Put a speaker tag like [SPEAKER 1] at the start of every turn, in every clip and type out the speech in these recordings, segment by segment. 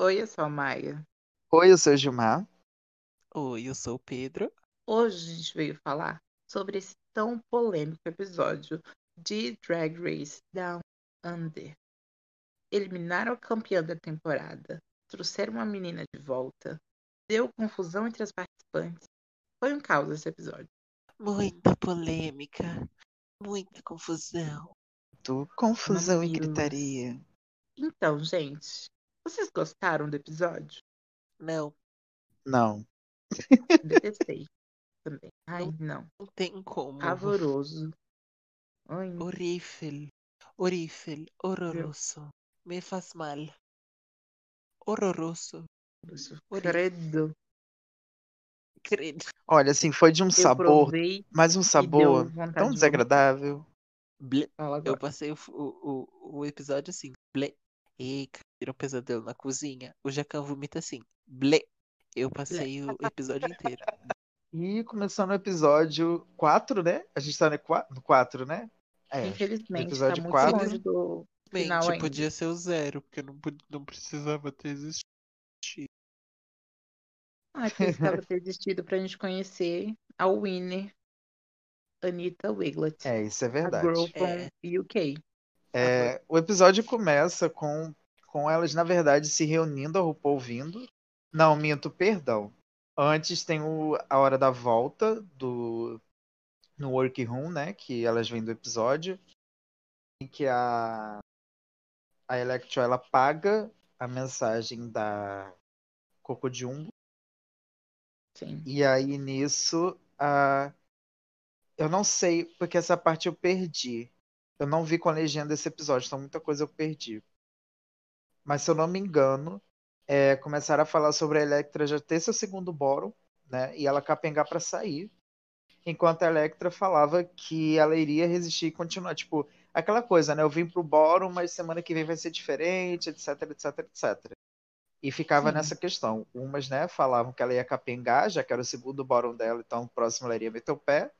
[SPEAKER 1] Oi, eu sou a Maia.
[SPEAKER 2] Oi, eu sou o Gilmar.
[SPEAKER 3] Oi, eu sou o Pedro.
[SPEAKER 1] Hoje a gente veio falar sobre esse tão polêmico episódio de Drag Race Down Under. Eliminaram a campeã da temporada, trouxeram uma menina de volta, deu confusão entre as participantes. Foi um caos esse episódio.
[SPEAKER 3] Muita polêmica, muita confusão.
[SPEAKER 2] Do confusão e
[SPEAKER 1] Mamilos.
[SPEAKER 2] gritaria.
[SPEAKER 1] Então, gente, vocês gostaram do episódio?
[SPEAKER 3] Não,
[SPEAKER 2] Não.
[SPEAKER 1] Detestei também. Ai, não.
[SPEAKER 3] não tem como.
[SPEAKER 1] Pavoroso.
[SPEAKER 3] Horrível, horrível, horroroso. Me faz mal. Horroroso. horrível.
[SPEAKER 1] credo.
[SPEAKER 3] Credo.
[SPEAKER 2] Olha, assim, foi de um
[SPEAKER 1] Eu
[SPEAKER 2] sabor,
[SPEAKER 1] provei
[SPEAKER 2] mas um sabor tão
[SPEAKER 1] de
[SPEAKER 2] desagradável.
[SPEAKER 1] Fala
[SPEAKER 3] Eu passei o, o, o, episódio assim. Eita, virou um pesadelo na cozinha. O Jacan vomita assim. Blé. Eu passei o episódio inteiro.
[SPEAKER 2] E começando o episódio 4, né? A gente tá no 4, né? É.
[SPEAKER 1] Infelizmente, tá
[SPEAKER 2] episódio
[SPEAKER 1] muito
[SPEAKER 2] quatro.
[SPEAKER 1] longe do final
[SPEAKER 3] Mente,
[SPEAKER 1] ainda.
[SPEAKER 3] podia ser o zero, porque não, não precisava ter existido.
[SPEAKER 1] Ah, precisava ter existido pra gente conhecer a winner, Anita Wiglet,
[SPEAKER 2] É, isso é
[SPEAKER 1] a
[SPEAKER 2] verdade.
[SPEAKER 1] girl from
[SPEAKER 3] É.
[SPEAKER 1] UK.
[SPEAKER 2] É, o episódio começa com, com elas, na verdade, se reunindo, a RuPaul vindo. Não, minto, perdão. Antes tem o, a hora da volta do no workroom, né? Que elas vêm do episódio. Em que a, a Electro ela paga a mensagem da Coco Jumbo.
[SPEAKER 1] Sim.
[SPEAKER 2] E aí nisso, a... eu não sei, porque essa parte eu perdi. Eu não vi com a legenda esse episódio, então muita coisa eu perdi. Mas se eu não me engano, é, começaram a falar sobre a Electra já ter seu segundo bórum, né? E ela capengar pra sair. Enquanto a Electra falava que ela iria resistir e continuar. Tipo, aquela coisa, né? Eu vim pro bórum, mas semana que vem vai ser diferente, etc, etc, etc. E ficava
[SPEAKER 1] Sim.
[SPEAKER 2] nessa questão. Umas, né, falavam que ela ia capengar, já que era o segundo bórum dela, então o próximo ela iria meter o pé.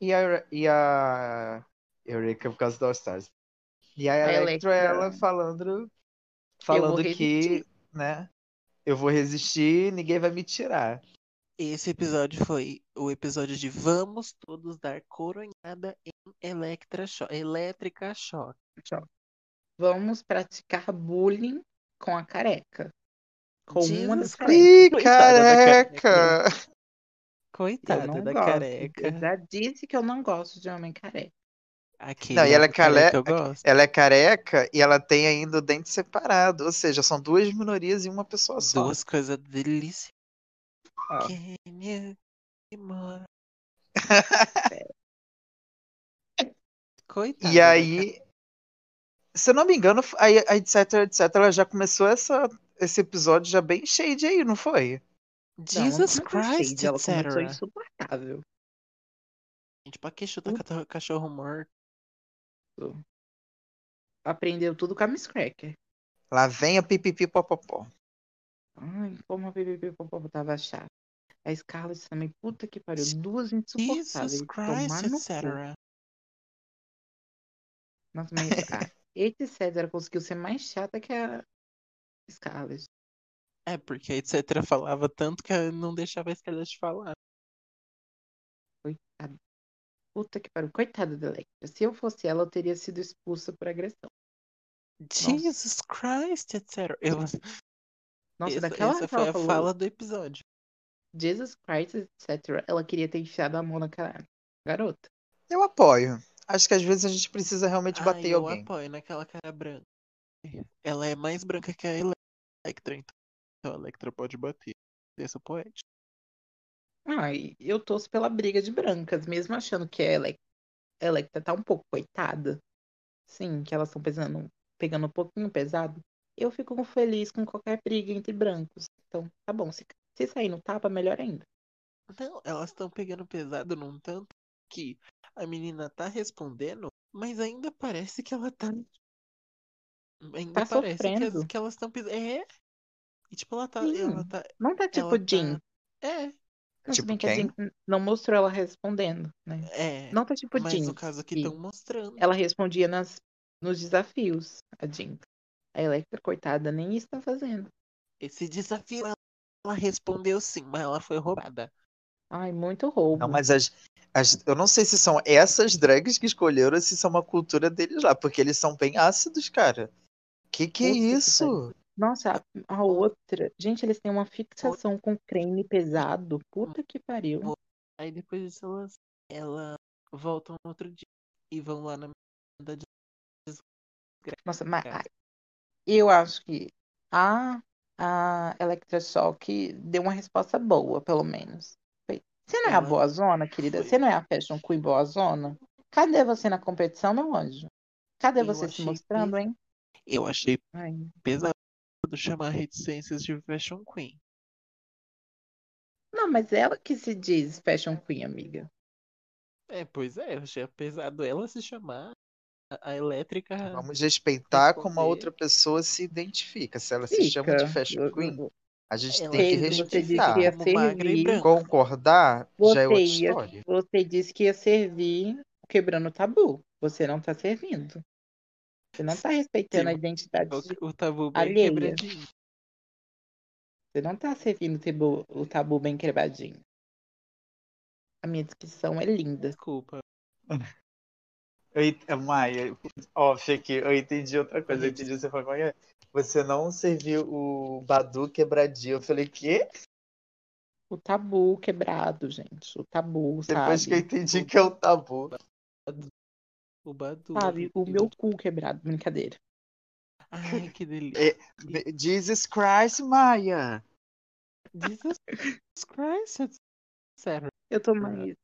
[SPEAKER 2] E a, e a Eureka por causa do All Stars. E a
[SPEAKER 1] A
[SPEAKER 2] Electra,
[SPEAKER 1] Electra-
[SPEAKER 2] ela falando, falando que, né, eu vou resistir, ninguém vai me tirar.
[SPEAKER 3] Esse episódio foi o episódio de Vamos Todos Dar Coronhada em Electra Choque. Elétrica Choque.
[SPEAKER 1] Vamos praticar bullying com a careca. Com uma das
[SPEAKER 3] Jesus
[SPEAKER 1] carecas.
[SPEAKER 2] Ih,
[SPEAKER 3] Coitada da
[SPEAKER 2] careca!
[SPEAKER 3] Coitada da careca.
[SPEAKER 1] Eu já disse que eu não gosto de homem careca.
[SPEAKER 3] Aquele
[SPEAKER 2] Não, e ela é
[SPEAKER 3] careca
[SPEAKER 2] cale-
[SPEAKER 3] eu gosto.
[SPEAKER 2] Ela é careca e ela tem ainda o dente separado, ou seja, são duas minorias em uma pessoa só.
[SPEAKER 3] Duas coisas deliciosas. More? Coitada
[SPEAKER 2] E aí, se eu não me engano, a, a etc, etc, ela já começou essa, esse episódio já bem shade aí, não foi?
[SPEAKER 1] não, não
[SPEAKER 3] Jesus
[SPEAKER 1] começou
[SPEAKER 3] Christ,
[SPEAKER 1] shade, ela começou
[SPEAKER 3] etc.
[SPEAKER 1] insuportável.
[SPEAKER 3] Gente, pra que chutar cachorro, cachorro morto?
[SPEAKER 1] Aprendeu tudo com a Miss Cracker.
[SPEAKER 2] Lá vem a pipipi popopó.
[SPEAKER 1] Ai, como a BBB Popó tava chata. A Scarlett também, puta que pariu. Duas
[SPEAKER 3] Jesus
[SPEAKER 1] insuportáveis. Tomar
[SPEAKER 3] Christ, etc.
[SPEAKER 1] Nossa, mas a Eti Cedra conseguiu ser mais chata que a Scarlett.
[SPEAKER 3] É, porque a etc falava tanto que não deixava a Scarlett falar.
[SPEAKER 1] Coitada. Puta que pariu. Coitada da Electra. Se eu fosse ela, eu teria sido expulsa por agressão.
[SPEAKER 3] Jesus Christ, etc. Eu,
[SPEAKER 1] Nossa,
[SPEAKER 3] essa,
[SPEAKER 1] daquela
[SPEAKER 3] essa foi a
[SPEAKER 1] falou
[SPEAKER 3] fala do episódio.
[SPEAKER 1] Jesus Christ, etc. Ela queria ter enfiado a mão naquela garota.
[SPEAKER 2] Eu apoio. Acho que às vezes a gente precisa realmente bater
[SPEAKER 3] Ai, eu
[SPEAKER 2] alguém.
[SPEAKER 3] apoio naquela cara branca. Ela é mais branca que a Electra, então a Electra pode bater. Esse é o poético.
[SPEAKER 1] Ai, eu torço pela briga de brancas, mesmo achando que a Elec- Electra tá um pouco coitada. Sim, que elas estão pesando, pegando um pouquinho pesado. Eu fico feliz com qualquer briga entre brancos. Então, tá bom. Se, se sair no tapa, melhor ainda.
[SPEAKER 3] Não, elas estão pegando pesado num tanto que a menina tá respondendo, mas ainda parece que ela tá. Ainda
[SPEAKER 1] Tá
[SPEAKER 3] parece que, as-
[SPEAKER 1] sofrendo.
[SPEAKER 3] que elas estão. É. E tipo, ela tá.
[SPEAKER 1] Sim.
[SPEAKER 3] Ela tá.
[SPEAKER 1] Não tá tipo
[SPEAKER 3] ela tá-
[SPEAKER 1] Jean.
[SPEAKER 3] É,
[SPEAKER 1] Se
[SPEAKER 2] Tipo
[SPEAKER 1] bem que a
[SPEAKER 2] quem?
[SPEAKER 1] Jean não mostrou ela respondendo, né?
[SPEAKER 3] é.
[SPEAKER 1] Não tá tipo
[SPEAKER 3] Mas
[SPEAKER 1] Jean.
[SPEAKER 3] no caso aqui
[SPEAKER 1] que
[SPEAKER 3] estão mostrando.
[SPEAKER 1] Ela respondia nas, nos desafios, a Jean. A Electra, coitada, nem isso tá fazendo.
[SPEAKER 3] Esse desafio ela, ela respondeu sim, mas ela foi roubada.
[SPEAKER 1] Ai, muito roubo.
[SPEAKER 2] Não, mas as, as- eu não sei se são essas drags que escolheram ou se são uma cultura deles lá, porque eles são bem ácidos, cara. Que que é isso?
[SPEAKER 1] Nossa, a, a outra. Gente, eles têm uma fixação com creme pesado. Puta que pariu.
[SPEAKER 3] Aí depois disso elas, ela voltam no outro dia e vão lá na
[SPEAKER 1] Nossa, mas ai, eu acho que a, a Electroshock deu uma resposta boa, pelo menos. Você não é a boa zona, querida? Você não é a Fashion Queen boa zona? Cadê você na competição, meu anjo? Cadê
[SPEAKER 3] Eu
[SPEAKER 1] você se mostrando,
[SPEAKER 3] pes-
[SPEAKER 1] hein?
[SPEAKER 3] Eu achei
[SPEAKER 1] Ai,
[SPEAKER 3] pesado chamar reticências de Fashion Queen.
[SPEAKER 1] Não, mas ela que se diz Fashion Queen, amiga.
[SPEAKER 3] É, pois é, eu achei pesado ela se chamar a, a elétrica.
[SPEAKER 2] Vamos respeitar como a outra pessoa se identifica. Se ela se chama de
[SPEAKER 1] Fica.
[SPEAKER 2] Fashion Queen, a gente
[SPEAKER 3] Ela
[SPEAKER 2] tem que
[SPEAKER 3] se
[SPEAKER 1] você disse
[SPEAKER 2] respeitar.
[SPEAKER 1] que ia servir.
[SPEAKER 2] Concordar já é outra
[SPEAKER 1] Você ia,
[SPEAKER 2] história.
[SPEAKER 1] você disse que ia servir quebrando o tabu. Você não tá servindo. Você não tá respeitando a
[SPEAKER 3] Sim,
[SPEAKER 1] identidade. de-
[SPEAKER 3] O, o tabu bem
[SPEAKER 1] alheia.
[SPEAKER 3] quebradinho.
[SPEAKER 1] Você não tá servindo o tabu, o tabu bem quebradinho. A minha descrição é linda.
[SPEAKER 3] Desculpa.
[SPEAKER 2] Eu, Maia, off aqui, eu entendi outra coisa. Eu entendi você falou, como é que é? Você não serviu o Badu quebradinho. Eu falei, quê?
[SPEAKER 1] O tabu quebrado, gente. O tabu,
[SPEAKER 2] Depois que eu
[SPEAKER 1] sabe?
[SPEAKER 2] entendi que é o tabu.
[SPEAKER 3] O Badu.
[SPEAKER 1] Sabe? O meu cu quebrado. Brincadeira.
[SPEAKER 3] Ai, que delícia.
[SPEAKER 2] É. Jesus Christ, Maia!
[SPEAKER 3] Jesus Christ. Sério.
[SPEAKER 1] Eu tô mais.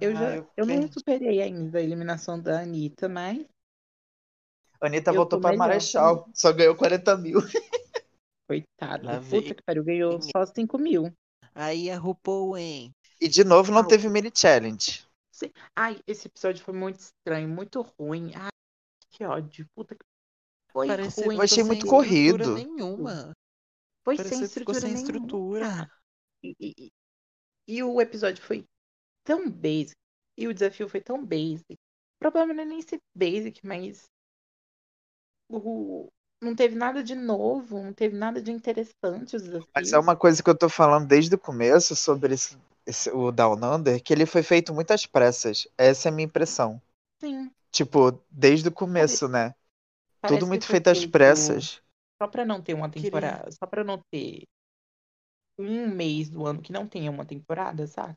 [SPEAKER 1] Eu
[SPEAKER 2] Ah,
[SPEAKER 1] já.
[SPEAKER 2] eu
[SPEAKER 1] Eu não superei ainda a eliminação da Anitta, mas.
[SPEAKER 2] Anitta
[SPEAKER 1] Eu
[SPEAKER 2] voltou pra
[SPEAKER 1] melhor.
[SPEAKER 2] Marechal, só ganhou 40 mil.
[SPEAKER 1] Coitada. Puta que pariu. Ganhou só 5 mil.
[SPEAKER 3] Aí a RuPaul, hein?
[SPEAKER 2] E de novo não
[SPEAKER 1] Não.
[SPEAKER 2] teve mini challenge.
[SPEAKER 1] Ai, esse episódio foi muito estranho, muito ruim. Ai, que ódio. Puta que. Foi
[SPEAKER 3] Parece
[SPEAKER 1] ruim.
[SPEAKER 2] Eu achei
[SPEAKER 3] sem
[SPEAKER 2] muito
[SPEAKER 3] estrutura
[SPEAKER 2] corrido.
[SPEAKER 3] nenhuma.
[SPEAKER 1] Foi
[SPEAKER 3] Parece
[SPEAKER 1] sem estrutura
[SPEAKER 3] sem
[SPEAKER 1] nenhuma.
[SPEAKER 3] estrutura.
[SPEAKER 1] E, e- e- e o episódio foi tão basic. E o desafio foi tão basic. O problema não é nem ser basic, mas. O, não teve nada de novo, não teve nada de interessante os desafios.
[SPEAKER 2] Mas é uma coisa que eu tô falando desde o começo sobre esse, esse- o Down Under, que ele foi feito muito às pressas. Essa é a minha impressão.
[SPEAKER 1] Sim.
[SPEAKER 2] Tipo, desde o começo, né?
[SPEAKER 1] parece
[SPEAKER 2] Tudo
[SPEAKER 1] que
[SPEAKER 2] muito
[SPEAKER 1] foi
[SPEAKER 2] feito às pressas.
[SPEAKER 1] Só pra não ter uma
[SPEAKER 3] Queria-
[SPEAKER 1] temporada. Só pra não ter um mês do ano que não tenha uma temporada, sabe?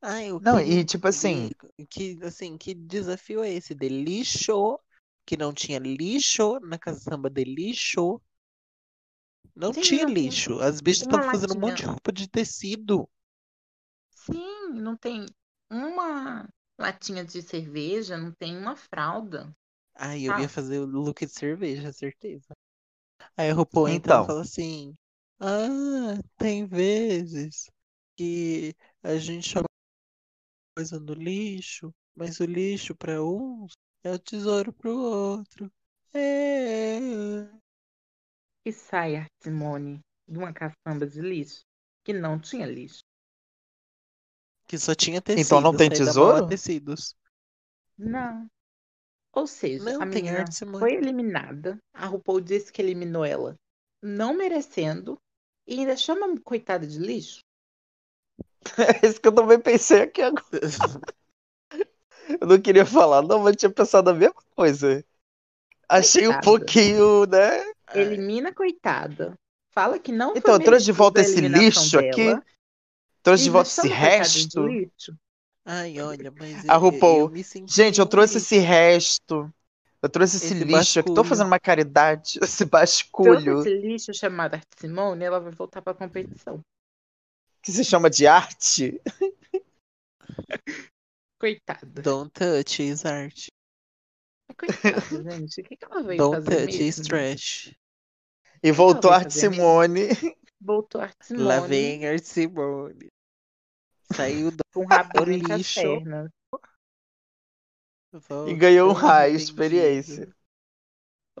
[SPEAKER 3] Ah, eu
[SPEAKER 2] Não,
[SPEAKER 3] queria
[SPEAKER 2] e tipo assim,
[SPEAKER 3] que assim, que desafio é esse de lixo, que não tinha lixo na casa samba de lixo. Não
[SPEAKER 1] Sim,
[SPEAKER 3] tinha
[SPEAKER 1] não
[SPEAKER 3] lixo. As bichas estavam fazendo um monte de roupa de tecido.
[SPEAKER 1] Sim, não tem uma latinha de cerveja, não tem uma fralda.
[SPEAKER 3] Ai, eu ia
[SPEAKER 1] Ah.
[SPEAKER 3] fazer o look de cerveja, certeza. Aí a RuPaul entra e
[SPEAKER 2] Então.
[SPEAKER 3] fala assim: Ah, tem vezes que a gente joga coisa no lixo, mas o lixo para uns é o tesouro pro outro. É.
[SPEAKER 1] E sai a Simone de uma caçamba de lixo que não tinha lixo.
[SPEAKER 3] Que só tinha tecido.
[SPEAKER 2] Então não tem tesouro?
[SPEAKER 3] Tecidos.
[SPEAKER 1] Não. Ou seja,
[SPEAKER 3] Não,
[SPEAKER 1] a
[SPEAKER 3] tem
[SPEAKER 1] menina foi eliminada. A RuPaul disse que eliminou ela não merecendo. E ainda chama coitada de lixo.
[SPEAKER 2] é isso que eu também pensei aqui agora. Eu não queria falar, não, mas eu tinha pensado a mesma coisa. Achei um
[SPEAKER 1] Coitada.
[SPEAKER 2] pouquinho, né?
[SPEAKER 1] Elimina coitada. Fala que não
[SPEAKER 2] Então, trouxe de volta esse lixo aqui. Trouxe
[SPEAKER 1] e
[SPEAKER 2] de volta esse
[SPEAKER 1] a
[SPEAKER 2] resto.
[SPEAKER 1] lixo.
[SPEAKER 3] ai, olha, mas
[SPEAKER 2] A
[SPEAKER 3] eu,
[SPEAKER 2] RuPaul,
[SPEAKER 3] eu me senti
[SPEAKER 2] Gente, eu trouxe esse resto. Eu trouxe esse,
[SPEAKER 3] Esse
[SPEAKER 2] lixo aqui. Tô fazendo uma caridade. Esse
[SPEAKER 1] Trouxe
[SPEAKER 2] basculho
[SPEAKER 1] esse lixo chamado Arte Simone, ela vai voltar pra competição.
[SPEAKER 2] que se chama de arte.
[SPEAKER 1] Coitada.
[SPEAKER 3] Don't touch is art.
[SPEAKER 1] Coitada, gente. O que, que ela veio
[SPEAKER 3] Don't
[SPEAKER 1] fazer
[SPEAKER 3] touch is
[SPEAKER 1] mesmo?
[SPEAKER 3] trash.
[SPEAKER 2] E voltou
[SPEAKER 1] vai
[SPEAKER 2] Arte
[SPEAKER 1] fazer mesmo?
[SPEAKER 2] Simone.
[SPEAKER 1] Voltou Arte Simone
[SPEAKER 3] Lá vem Art Simone. Saiu do
[SPEAKER 1] com o rabinho
[SPEAKER 3] lixo.
[SPEAKER 2] E ganhou um raio, experiência.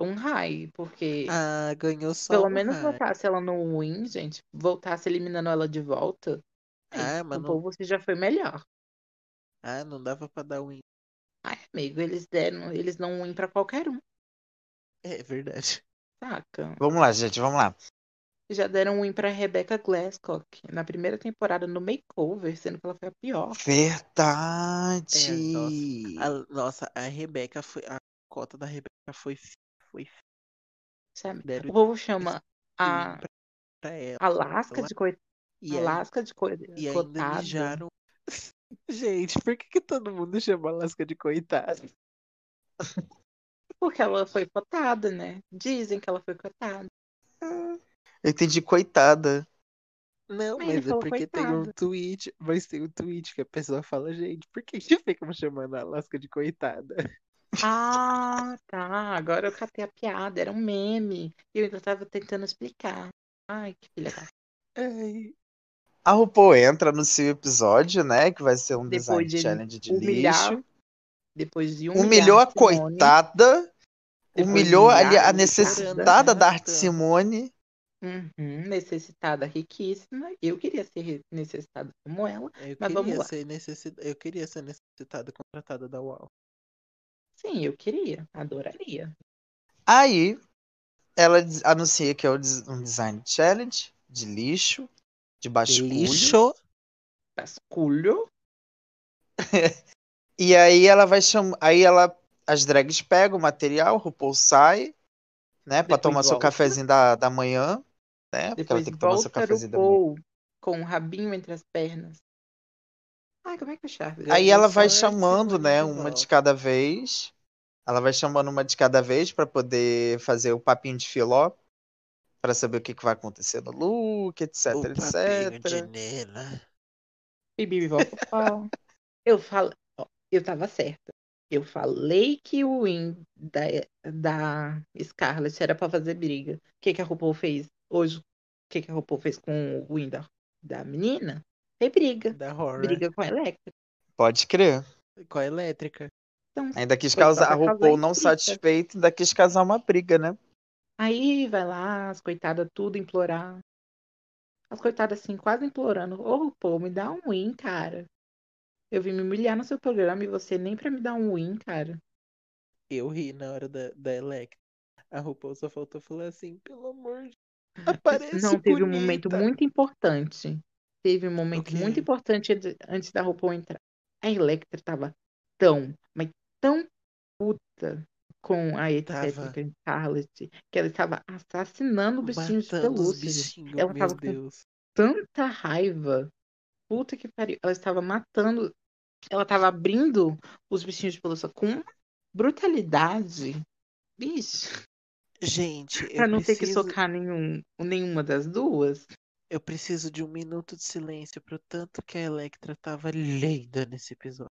[SPEAKER 1] Um raio, porque
[SPEAKER 3] Ah, ganhou só
[SPEAKER 1] pelo
[SPEAKER 3] um
[SPEAKER 1] menos
[SPEAKER 3] raio.
[SPEAKER 1] voltasse ela no win, gente. Voltasse eliminando ela de volta. Aí,
[SPEAKER 3] Ah, mas
[SPEAKER 1] o
[SPEAKER 3] não,
[SPEAKER 1] povo você já foi melhor.
[SPEAKER 3] ah, não dava pra dar win.
[SPEAKER 1] Ai, amigo, eles deram, eles dão um win pra qualquer um,
[SPEAKER 3] É verdade.
[SPEAKER 1] saca?
[SPEAKER 2] Vamos lá, gente, vamos lá.
[SPEAKER 1] Já deram um win pra Rebecca Glasscock na primeira temporada no makeover, sendo que ela foi a pior.
[SPEAKER 2] Verdade.
[SPEAKER 3] É, A- nossa, a Rebeca foi. A cota da Rebeca foi. Foi
[SPEAKER 1] Sabe?
[SPEAKER 3] Deram
[SPEAKER 1] O povo chama a
[SPEAKER 3] pra, pra ela.
[SPEAKER 1] Alaska de coitada.
[SPEAKER 3] E, aí-
[SPEAKER 1] Alaska de coi-
[SPEAKER 3] e ainda
[SPEAKER 1] coitada.
[SPEAKER 3] mijaram. Gente, por que, que todo mundo chama a Alaska de coitada?
[SPEAKER 1] Porque ela foi cotada, né? Dizem que ela foi cotada.
[SPEAKER 2] Eu entendi, coitada.
[SPEAKER 3] Não,
[SPEAKER 1] Mas
[SPEAKER 3] mas é porque tem um
[SPEAKER 1] coitada.
[SPEAKER 3] tweet, mas tem um tweet que a pessoa fala, gente, por que que ficam chamando a Alaska de coitada?
[SPEAKER 1] Ah, tá. Agora eu catei a piada. Era um meme. E eu ainda tava tentando explicar. Ai, que filha da.
[SPEAKER 3] Ai,
[SPEAKER 2] A RuPaul entra no seu episódio, né? Que vai ser um
[SPEAKER 1] Depois
[SPEAKER 2] design
[SPEAKER 1] de
[SPEAKER 2] challenge de
[SPEAKER 1] humilhar.
[SPEAKER 2] lixo.
[SPEAKER 1] Depois de humilhar
[SPEAKER 2] Humilhou a
[SPEAKER 1] Simone,
[SPEAKER 2] coitada.
[SPEAKER 1] depois
[SPEAKER 2] Humilhou ali a
[SPEAKER 1] a
[SPEAKER 2] necessitada da arte. Simone.
[SPEAKER 1] Uhum, necessitada, riquíssima. Eu queria ser necessitada como ela.
[SPEAKER 3] eu
[SPEAKER 1] Mas vamos
[SPEAKER 3] queria
[SPEAKER 1] lá.
[SPEAKER 3] ser necessi... eu queria ser necessitada contratada da UAU.
[SPEAKER 1] Sim, eu queria. Adoraria.
[SPEAKER 2] Aí ela anuncia que é um design challenge de lixo, de basculho.
[SPEAKER 3] Lixo.
[SPEAKER 1] Basculho.
[SPEAKER 2] E aí ela vai chamar. Aí ela. As drags pegam o material, o RuPaul sai, né? Pra
[SPEAKER 1] Depois
[SPEAKER 2] tomar seu
[SPEAKER 1] volta.
[SPEAKER 2] cafezinho da, da manhã. Né? Porque ela
[SPEAKER 1] Depois
[SPEAKER 2] tem que tomar seu
[SPEAKER 1] volta
[SPEAKER 2] cafezinho
[SPEAKER 1] o
[SPEAKER 2] da manhã.
[SPEAKER 1] Paul com o rabinho entre as pernas. Ai, como é que é chave?
[SPEAKER 2] Aí ela vai chamando, né? Uma de cada vez. Ela vai chamando uma de cada vez pra poder fazer o papinho de filó. Pra saber o que, que vai acontecer no look, etc,
[SPEAKER 3] o papinho
[SPEAKER 2] etc.
[SPEAKER 3] de Nena.
[SPEAKER 1] Bibi volta pro pau. Eu falo, eu tava certa. Eu falei que o win da, da Scarlett era pra fazer briga. O que, que a RuPaul fez hoje? O que, que a RuPaul fez com o win da, da menina? Foi briga.
[SPEAKER 3] Da horror.
[SPEAKER 1] Briga com a Electra.
[SPEAKER 2] Pode crer.
[SPEAKER 3] Com a elétrica.
[SPEAKER 1] Então,
[SPEAKER 2] Ainda quis causar a RuPaul não
[SPEAKER 1] intriga.
[SPEAKER 2] satisfeita, ainda quis causar uma briga, né?
[SPEAKER 1] aí vai lá, as coitadas tudo implorar. As coitadas assim, quase implorando. Ô, RuPaul, me dá um win, cara. Eu vim me humilhar no seu programa e você nem pra me dar um win, cara.
[SPEAKER 3] Eu ri na hora da, da Electra. A RuPaul só faltou falar assim, pelo amor de Aparece
[SPEAKER 1] Não, teve um momento
[SPEAKER 3] bonita.
[SPEAKER 1] muito importante. Teve um momento
[SPEAKER 3] quê?
[SPEAKER 1] muito importante antes- da RuPaul entrar. A Electra tava tão, mas tão puta com a etc. Scarlett, que ela estava assassinando bichinhos de
[SPEAKER 3] Matando os
[SPEAKER 1] pelúcia.
[SPEAKER 3] bichinhos,
[SPEAKER 1] Ela
[SPEAKER 3] meu
[SPEAKER 1] tava com
[SPEAKER 3] Deus.
[SPEAKER 1] tanta raiva. Puta que pariu. Ela estava matando. Ela estava abrindo os bichinhos de pelúcia com brutalidade. Bicho.
[SPEAKER 3] Gente, eu
[SPEAKER 1] Pra não ter que
[SPEAKER 3] preciso,
[SPEAKER 1] socar nenhum, nenhuma das duas.
[SPEAKER 3] eu preciso de um minuto de silêncio pro tanto que a Electra tava linda nesse episódio.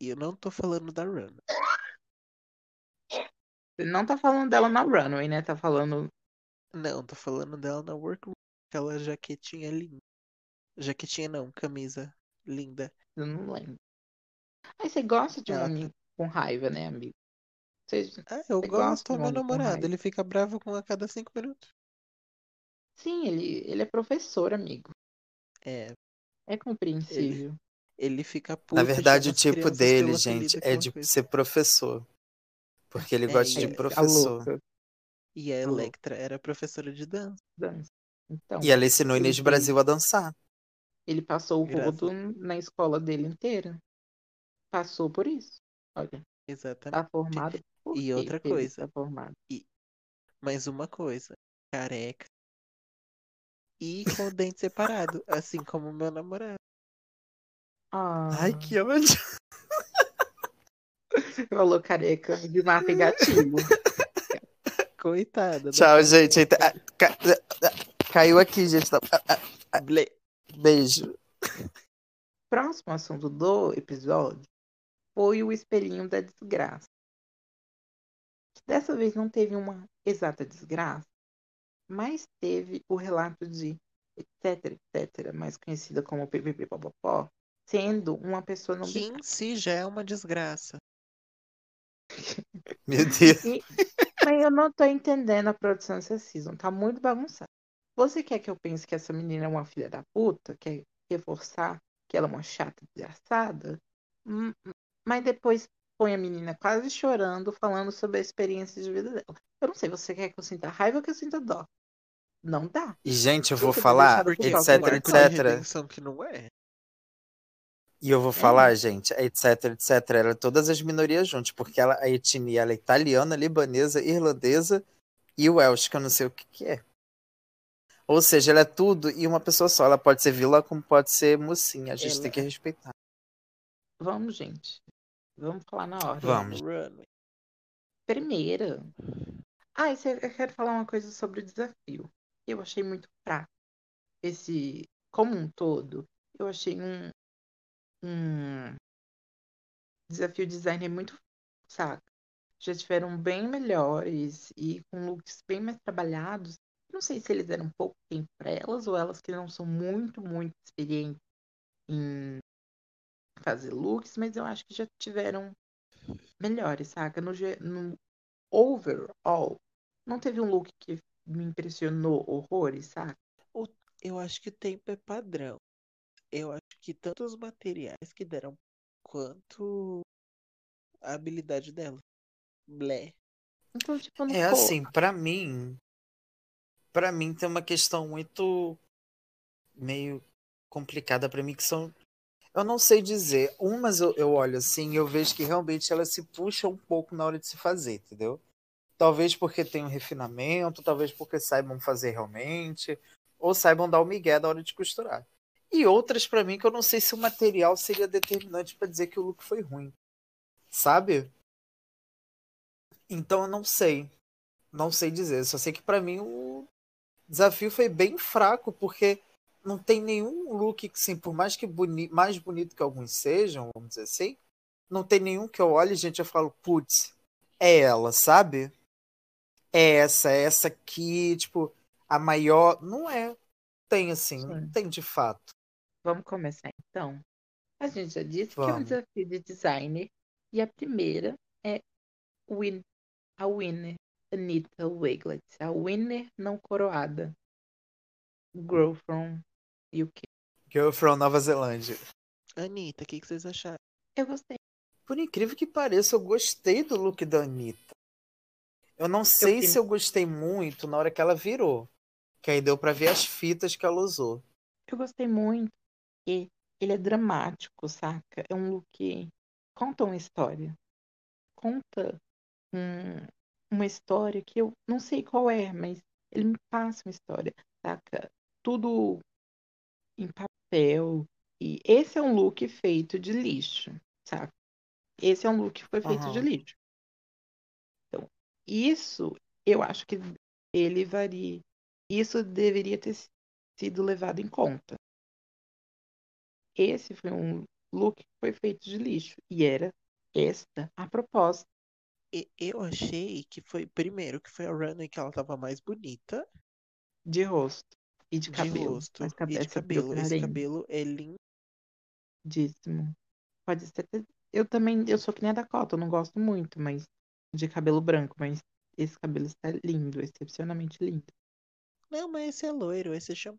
[SPEAKER 3] E eu não tô falando da Run.
[SPEAKER 1] Você não tá falando dela na runway, né? Tá falando.
[SPEAKER 3] Não, tô falando dela na workroom. Aquela jaquetinha linda. Jaquetinha não, camisa linda.
[SPEAKER 1] Eu não lembro. Aí você gosta de um
[SPEAKER 3] Ela
[SPEAKER 1] homem com raiva, né, amigo?
[SPEAKER 3] Ah, eu gosto do meu namorado. Ele fica bravo com a cada cinco minutos.
[SPEAKER 1] Sim, ele, ele é professor, amigo.
[SPEAKER 3] É,
[SPEAKER 1] É compreensível.
[SPEAKER 3] ele fica puto.
[SPEAKER 2] Na verdade, o tipo dele, gente, é de
[SPEAKER 3] coisa.
[SPEAKER 2] ser professor. Porque ele
[SPEAKER 3] É,
[SPEAKER 2] gosta
[SPEAKER 3] e
[SPEAKER 2] de
[SPEAKER 3] é-
[SPEAKER 2] professor.
[SPEAKER 3] E a
[SPEAKER 1] Tá.
[SPEAKER 3] Electra era professora de dança.
[SPEAKER 1] dança. Então,
[SPEAKER 2] E ela ensinou
[SPEAKER 1] Ele
[SPEAKER 2] Inês. Brasil a dançar.
[SPEAKER 1] ele passou o rodo na escola dele inteira. Passou por isso. Olha,
[SPEAKER 3] Exatamente.
[SPEAKER 1] tá formado. Por
[SPEAKER 3] E outra
[SPEAKER 1] que ele
[SPEAKER 3] coisa.
[SPEAKER 1] Tá formado.
[SPEAKER 3] Mais uma coisa. Careca. E com o dente separado. Assim como o meu namorado.
[SPEAKER 1] Ah,
[SPEAKER 2] Ai, que ódio.
[SPEAKER 1] falou careca de mata e gatilho.
[SPEAKER 3] Coitada. da
[SPEAKER 2] Tchau, gente. Ah, ca- ah, Caiu aqui, gente. Tá- ah, ah,
[SPEAKER 3] Ble-
[SPEAKER 2] Beijo.
[SPEAKER 1] Próximo assunto do episódio foi o espelhinho da desgraça. Dessa vez não teve uma exata desgraça, mas teve o relato de etc, etc, mais conhecida como PPP sendo uma pessoa não
[SPEAKER 3] Que em si já é uma desgraça.
[SPEAKER 2] Meu Deus.
[SPEAKER 1] E- Mas eu não tô entendendo a produção dessa season, tá muito bagunçado. Você quer que eu pense que essa menina é uma filha da puta? Quer reforçar que ela é uma chata desgraçada? Hum, Mas depois põe a menina quase chorando, falando sobre a experiência de vida dela. Eu não sei, você quer que eu sinta raiva ou que eu sinta dó? Não dá.
[SPEAKER 2] E, gente, eu vou falar, etc, etc.
[SPEAKER 3] que não é.
[SPEAKER 2] E eu vou falar, gente, etc, etc, era todas as minorias juntas, porque ela, a etnia ela é italiana, libanesa, irlandesa e Welsh, que eu não sei o que, que é. Ou seja, ela é tudo e uma pessoa só. Ela pode ser vila como pode ser mocinha. A gente
[SPEAKER 3] Ela-
[SPEAKER 2] tem que respeitar.
[SPEAKER 1] Vamos, gente. Vamos falar na hora.
[SPEAKER 2] Vamos.
[SPEAKER 3] Runway.
[SPEAKER 1] Primeira. Ah, eu quero falar uma coisa sobre o desafio. Eu achei muito fraco. Esse, como um todo, eu achei um, um desafio designer muito saca. Já tiveram bem melhores e com looks bem mais trabalhados. Não sei se eles eram pouco tempo para elas ou elas que não são muito, muito experientes em fazer looks, mas eu acho que já tiveram melhores, saca? No, no overall, não teve um look que me impressionou horrores, saca?
[SPEAKER 3] Eu acho que o tempo é padrão. Eu acho que tanto os materiais que deram quanto a habilidade dela. Blé.
[SPEAKER 1] Então, tipo, não
[SPEAKER 2] É assim, pra mim, pra mim tem uma questão muito meio complicada pra mim que são eu não sei dizer. Umas eu, eu olho assim e eu vejo que realmente ela se puxa um pouco na hora de se fazer, entendeu? Talvez porque tem um refinamento, talvez porque saibam fazer realmente, ou saibam dar o migué na hora de costurar. E outras pra mim que eu não sei se o material seria determinante pra dizer que o look foi ruim. Sabe? Então eu não sei. Não sei dizer. Só sei que pra mim o desafio foi bem fraco, porque não tem nenhum look que, assim, por mais que boni mais bonito que alguns sejam, vamos dizer assim, não tem nenhum que eu olhe, gente, eu falo, putz, é ela, sabe? É essa, é essa aqui, tipo, a maior. Não é. Tem assim, não
[SPEAKER 1] Sim.
[SPEAKER 2] tem de fato.
[SPEAKER 1] Vamos começar então. A gente já disse que é um
[SPEAKER 2] Vamos.
[SPEAKER 1] desafio de designer. E a primeira é win, a winner, Anita Wiglet. A winner não coroada. Girl from UK.
[SPEAKER 2] Girl from Nova Zelândia.
[SPEAKER 3] Anitta, o que, que vocês acharam?
[SPEAKER 1] Eu gostei.
[SPEAKER 2] Por incrível que pareça, eu gostei do look da Anitta. Eu não sei
[SPEAKER 1] fiquei-
[SPEAKER 2] se eu gostei muito na hora que ela virou. Que aí deu pra ver as fitas que ela usou.
[SPEAKER 1] Eu gostei muito. E ele é dramático, saca? É um look que conta uma história. Conta um- uma história que eu não sei qual é, mas ele me passa uma história, saca? Tudo em papel. E esse é um look feito de lixo, saca? Esse é um look que foi feito de
[SPEAKER 2] Aham.
[SPEAKER 1] lixo. Então, isso eu acho que ele varia. Isso deveria ter sido levado em conta. Esse foi um look que foi feito de lixo. E era esta a proposta.
[SPEAKER 3] Eu achei que foi, primeiro, que foi a runway que ela tava mais bonita
[SPEAKER 1] De rosto e de
[SPEAKER 3] de
[SPEAKER 1] cabelo.
[SPEAKER 3] rosto
[SPEAKER 1] Mas
[SPEAKER 3] e de cabelo. Esse cabelo é lindo.
[SPEAKER 1] Lindíssimo. Pode ser. Eu também, eu sou que nem a Dakota, eu não gosto muito, mas de cabelo branco, mas esse cabelo está lindo, excepcionalmente lindo.
[SPEAKER 3] Não, mas esse é loiro, esse é shampoo.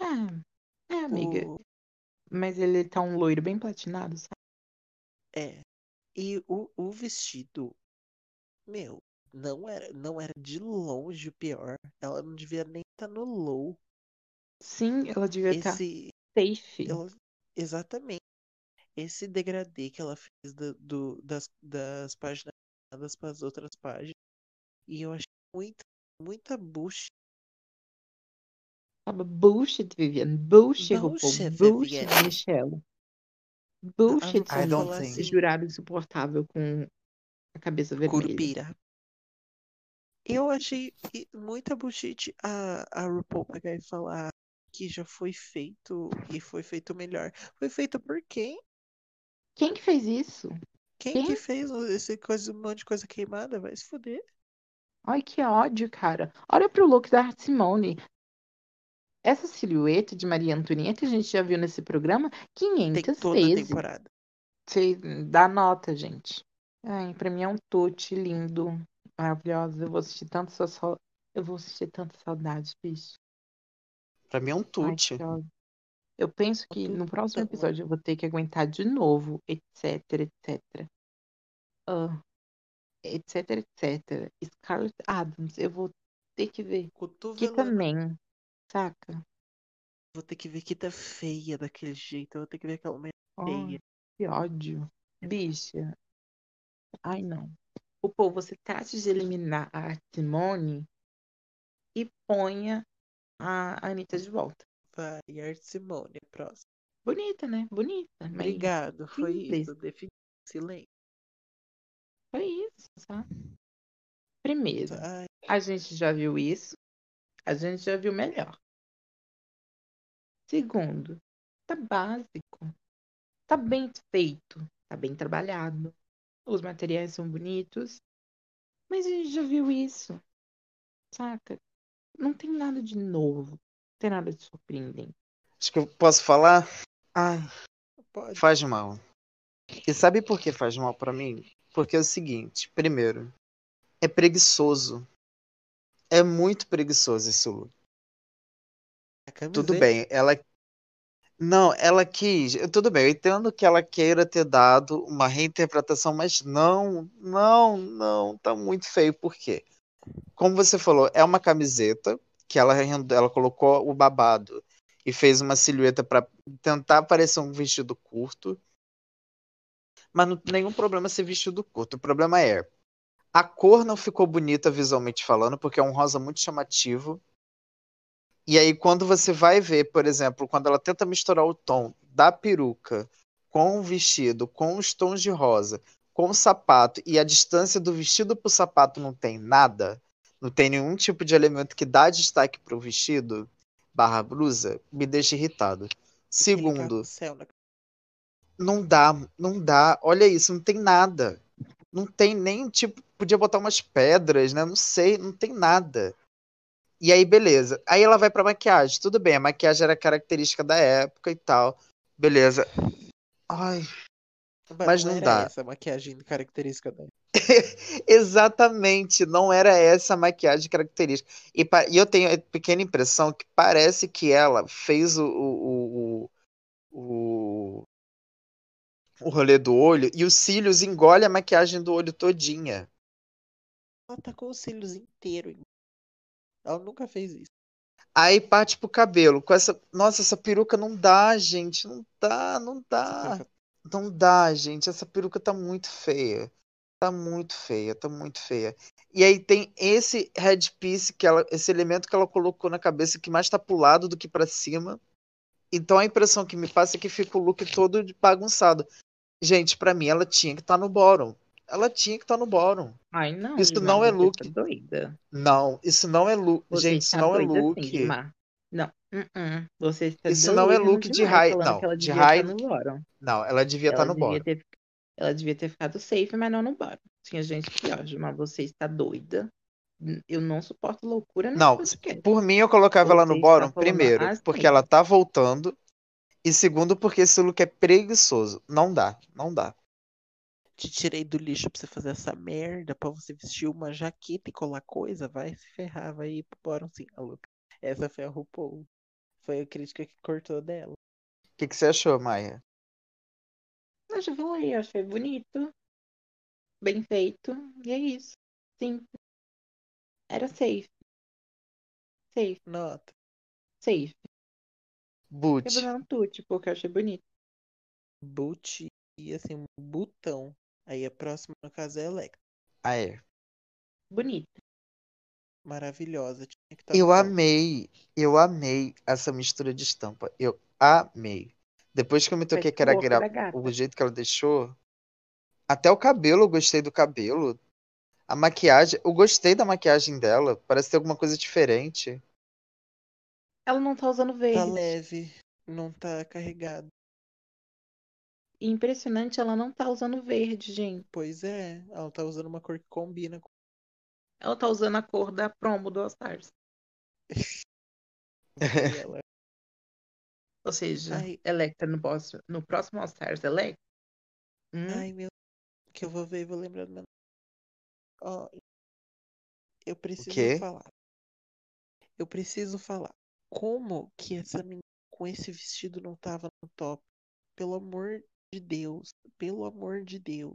[SPEAKER 1] É, é, amiga.
[SPEAKER 3] O-
[SPEAKER 1] Mas ele tá um loiro bem platinado, sabe?
[SPEAKER 3] É. E o, o vestido, meu, não era, não era de longe o pior. Ela não devia nem estar no low.
[SPEAKER 1] Sim, ela devia estar
[SPEAKER 3] Esse,
[SPEAKER 1] safe.
[SPEAKER 3] ela, exatamente. Esse degradê que ela fez do, do- das, das páginas para as outras páginas. E eu achei muita, muita bullshit.
[SPEAKER 1] Sabe? Bullshit, Vivian. Bullshit, RuPaul.
[SPEAKER 3] Bullshit,
[SPEAKER 1] Bullshit,
[SPEAKER 3] Vivian.
[SPEAKER 1] Michelle. Bullshit,
[SPEAKER 2] I don't think.
[SPEAKER 1] jurado insuportável com a cabeça vermelha.
[SPEAKER 3] Curupira. Eu achei muita bullshit a, a RuPaul pegar e falar que já foi feito e foi feito melhor. Foi feito por quem?
[SPEAKER 1] Quem que fez isso?
[SPEAKER 3] Quem
[SPEAKER 1] Quem?
[SPEAKER 3] que fez esse coisa, um monte de coisa queimada? Vai se fuder.
[SPEAKER 1] Ai, que ódio, cara. Olha pro look da Art Simone. Essa silhueta de Maria Antonieta que a gente já viu nesse programa
[SPEAKER 3] Tem
[SPEAKER 1] 500
[SPEAKER 3] toda a
[SPEAKER 1] vezes.
[SPEAKER 3] temporada.
[SPEAKER 1] Você dá nota, gente. Ai, pra mim é um tute lindo, maravilhoso. Eu vou assistir tanto sua sau- Eu vou assistir tantas saudades, bicho.
[SPEAKER 2] Pra mim é um tute.
[SPEAKER 1] Eu penso que no próximo
[SPEAKER 3] Então,
[SPEAKER 1] episódio eu vou ter que aguentar de novo, etc, etc. Ah, etc, etc. Scarlett Adams, eu vou ter que ver. Que também, saca?
[SPEAKER 3] Vou ter que ver que tá feia daquele jeito. Eu vou ter que ver aquela mulher
[SPEAKER 1] Ai,
[SPEAKER 3] feia.
[SPEAKER 1] que ódio. Bicha. Ai, não. O povo, você trate de eliminar a Simone e ponha a Anitta de volta.
[SPEAKER 3] Vai, Art Simone, próximo.
[SPEAKER 1] Bonita, né? Bonita.
[SPEAKER 3] Obrigado, foi
[SPEAKER 1] simples.
[SPEAKER 3] isso. Defini silêncio.
[SPEAKER 1] foi isso, sabe? Primeiro,
[SPEAKER 3] Vai.
[SPEAKER 1] a gente já viu isso. A gente já viu melhor. Segundo, tá básico. Tá bem feito. Tá bem trabalhado. Os materiais são bonitos. Mas a gente já viu isso. Saca? Não tem nada de novo. Não tem nada de surpreendente.
[SPEAKER 2] Acho que eu posso falar? Ai,
[SPEAKER 3] Pode.
[SPEAKER 2] faz mal. E sabe por que faz mal pra mim? Porque é o seguinte, primeiro, é preguiçoso. É muito preguiçoso esse look.
[SPEAKER 3] A camiseta.
[SPEAKER 2] Tudo bem, ela. Não, ela quis. Tudo bem, eu entendo que ela queira ter dado uma reinterpretação, mas não, não, não, tá muito feio. Por quê? Como você falou, é uma camiseta que ela, ela colocou o babado e fez uma silhueta para tentar parecer um vestido curto. Mas não tem nenhum problema ser vestido curto. O problema é a cor não ficou bonita visualmente falando, porque é um rosa muito chamativo. E aí, quando você vai ver, por exemplo, quando ela tenta misturar o tom da peruca com o vestido, com os tons de rosa, com o sapato, e a distância do vestido pro sapato não tem nada, não tem nenhum tipo de elemento que dá destaque pro vestido, barra blusa, me deixa irritado. Segundo,
[SPEAKER 3] na-
[SPEAKER 2] não dá, não dá. Olha isso, não tem nada. Não tem nem, tipo, podia botar umas pedras, né? Não sei, não tem nada. E aí, beleza. Aí ela vai pra maquiagem. Tudo bem, a maquiagem era característica da época e tal. Beleza. Ai, Mas não
[SPEAKER 3] era
[SPEAKER 2] dá.
[SPEAKER 3] essa maquiagem característica dela.
[SPEAKER 2] exatamente, não era essa a maquiagem característica. E, e eu tenho a pequena impressão que parece que ela fez o, o, o, o, o rolê do olho e os cílios engole a maquiagem do olho todinha.
[SPEAKER 3] Ela tá com os cílios inteiros. Ela nunca fez isso.
[SPEAKER 2] Aí parte pro cabelo. Com essa. Nossa, essa peruca não dá, gente. Não dá, não dá. Não dá, gente. Essa peruca tá muito feia. Tá muito feia, tá muito feia. E aí tem esse headpiece, que ela, esse elemento que ela colocou na cabeça que mais tá pro lado do que pra cima. Então a impressão que me passa é que fica o look todo bagunçado. Gente, pra mim ela tinha que estar no bottom. Ela tinha que estar no bottom.
[SPEAKER 1] Ai, não.
[SPEAKER 2] Isso não é
[SPEAKER 1] você
[SPEAKER 2] look.
[SPEAKER 1] Tá doida.
[SPEAKER 2] Não, isso não é look.
[SPEAKER 1] Você
[SPEAKER 2] Gente, isso
[SPEAKER 1] está
[SPEAKER 2] não é look.
[SPEAKER 1] sim. Não. uh-uh. Você está
[SPEAKER 2] Isso não é look de
[SPEAKER 1] falando
[SPEAKER 2] não,
[SPEAKER 1] que ela
[SPEAKER 2] de
[SPEAKER 1] estar no bottom.
[SPEAKER 2] Não, ela devia estar
[SPEAKER 1] Ela
[SPEAKER 2] no bottom.
[SPEAKER 1] ter, ela devia ter ficado safe, mas não no bottom. Tinha gente pior, mas você está doida. Eu não suporto loucura
[SPEAKER 2] Não,
[SPEAKER 1] podcast.
[SPEAKER 2] por mim eu colocava ela no
[SPEAKER 1] Você
[SPEAKER 2] bottom, primeiro,
[SPEAKER 1] assim.
[SPEAKER 2] porque ela tá voltando. E segundo, porque esse look é preguiçoso. Não dá, não dá.
[SPEAKER 3] Te tirei do lixo pra você fazer essa merda, pra você vestir uma jaqueta e colar coisa, vai se ferrar, vai ir pro bottom sim. Essa foi a RuPaul. Foi a crítica que cortou dela.
[SPEAKER 2] O que, que você achou, Maia?
[SPEAKER 1] Eu já falei, eu achei bonito. Bem feito. E é isso. Simples. Era safe. Safe,
[SPEAKER 3] Nota.
[SPEAKER 1] safe.
[SPEAKER 2] Boot.
[SPEAKER 1] Eu vou dar um tute, porque eu achei bonito.
[SPEAKER 3] Boot e assim, um botão. Aí a próxima, no caso, é Electra.
[SPEAKER 2] Ah, é.
[SPEAKER 1] Bonito.
[SPEAKER 3] Maravilhosa. Tinha que estar
[SPEAKER 2] Eu
[SPEAKER 3] bottom.
[SPEAKER 2] amei, eu amei essa mistura de estampa. Eu amei. Depois que eu me toquei que era gra- o jeito que ela deixou. Até o cabelo, eu gostei do cabelo. A maquiagem, eu gostei da maquiagem dela. Parece ter alguma coisa diferente.
[SPEAKER 1] Ela não tá usando
[SPEAKER 3] Tá
[SPEAKER 1] verde.
[SPEAKER 3] leve, não tá carregado.
[SPEAKER 1] E impressionante, ela não tá usando verde, gente.
[SPEAKER 3] Pois é, ela tá usando uma cor que combina com
[SPEAKER 1] Ela tá usando a cor da promo do All Stars.
[SPEAKER 3] ela.
[SPEAKER 1] Ou seja,
[SPEAKER 3] Ai.
[SPEAKER 1] Electra no, boss, no próximo All Stars, Electra. Hum,
[SPEAKER 3] Ai, meu. Que eu vou ver e vou lembrar do meu. Ó, eu preciso falar. Eu preciso falar. Como que essa menina com esse vestido não tava no top? Pelo amor de Deus. Pelo amor de Deus.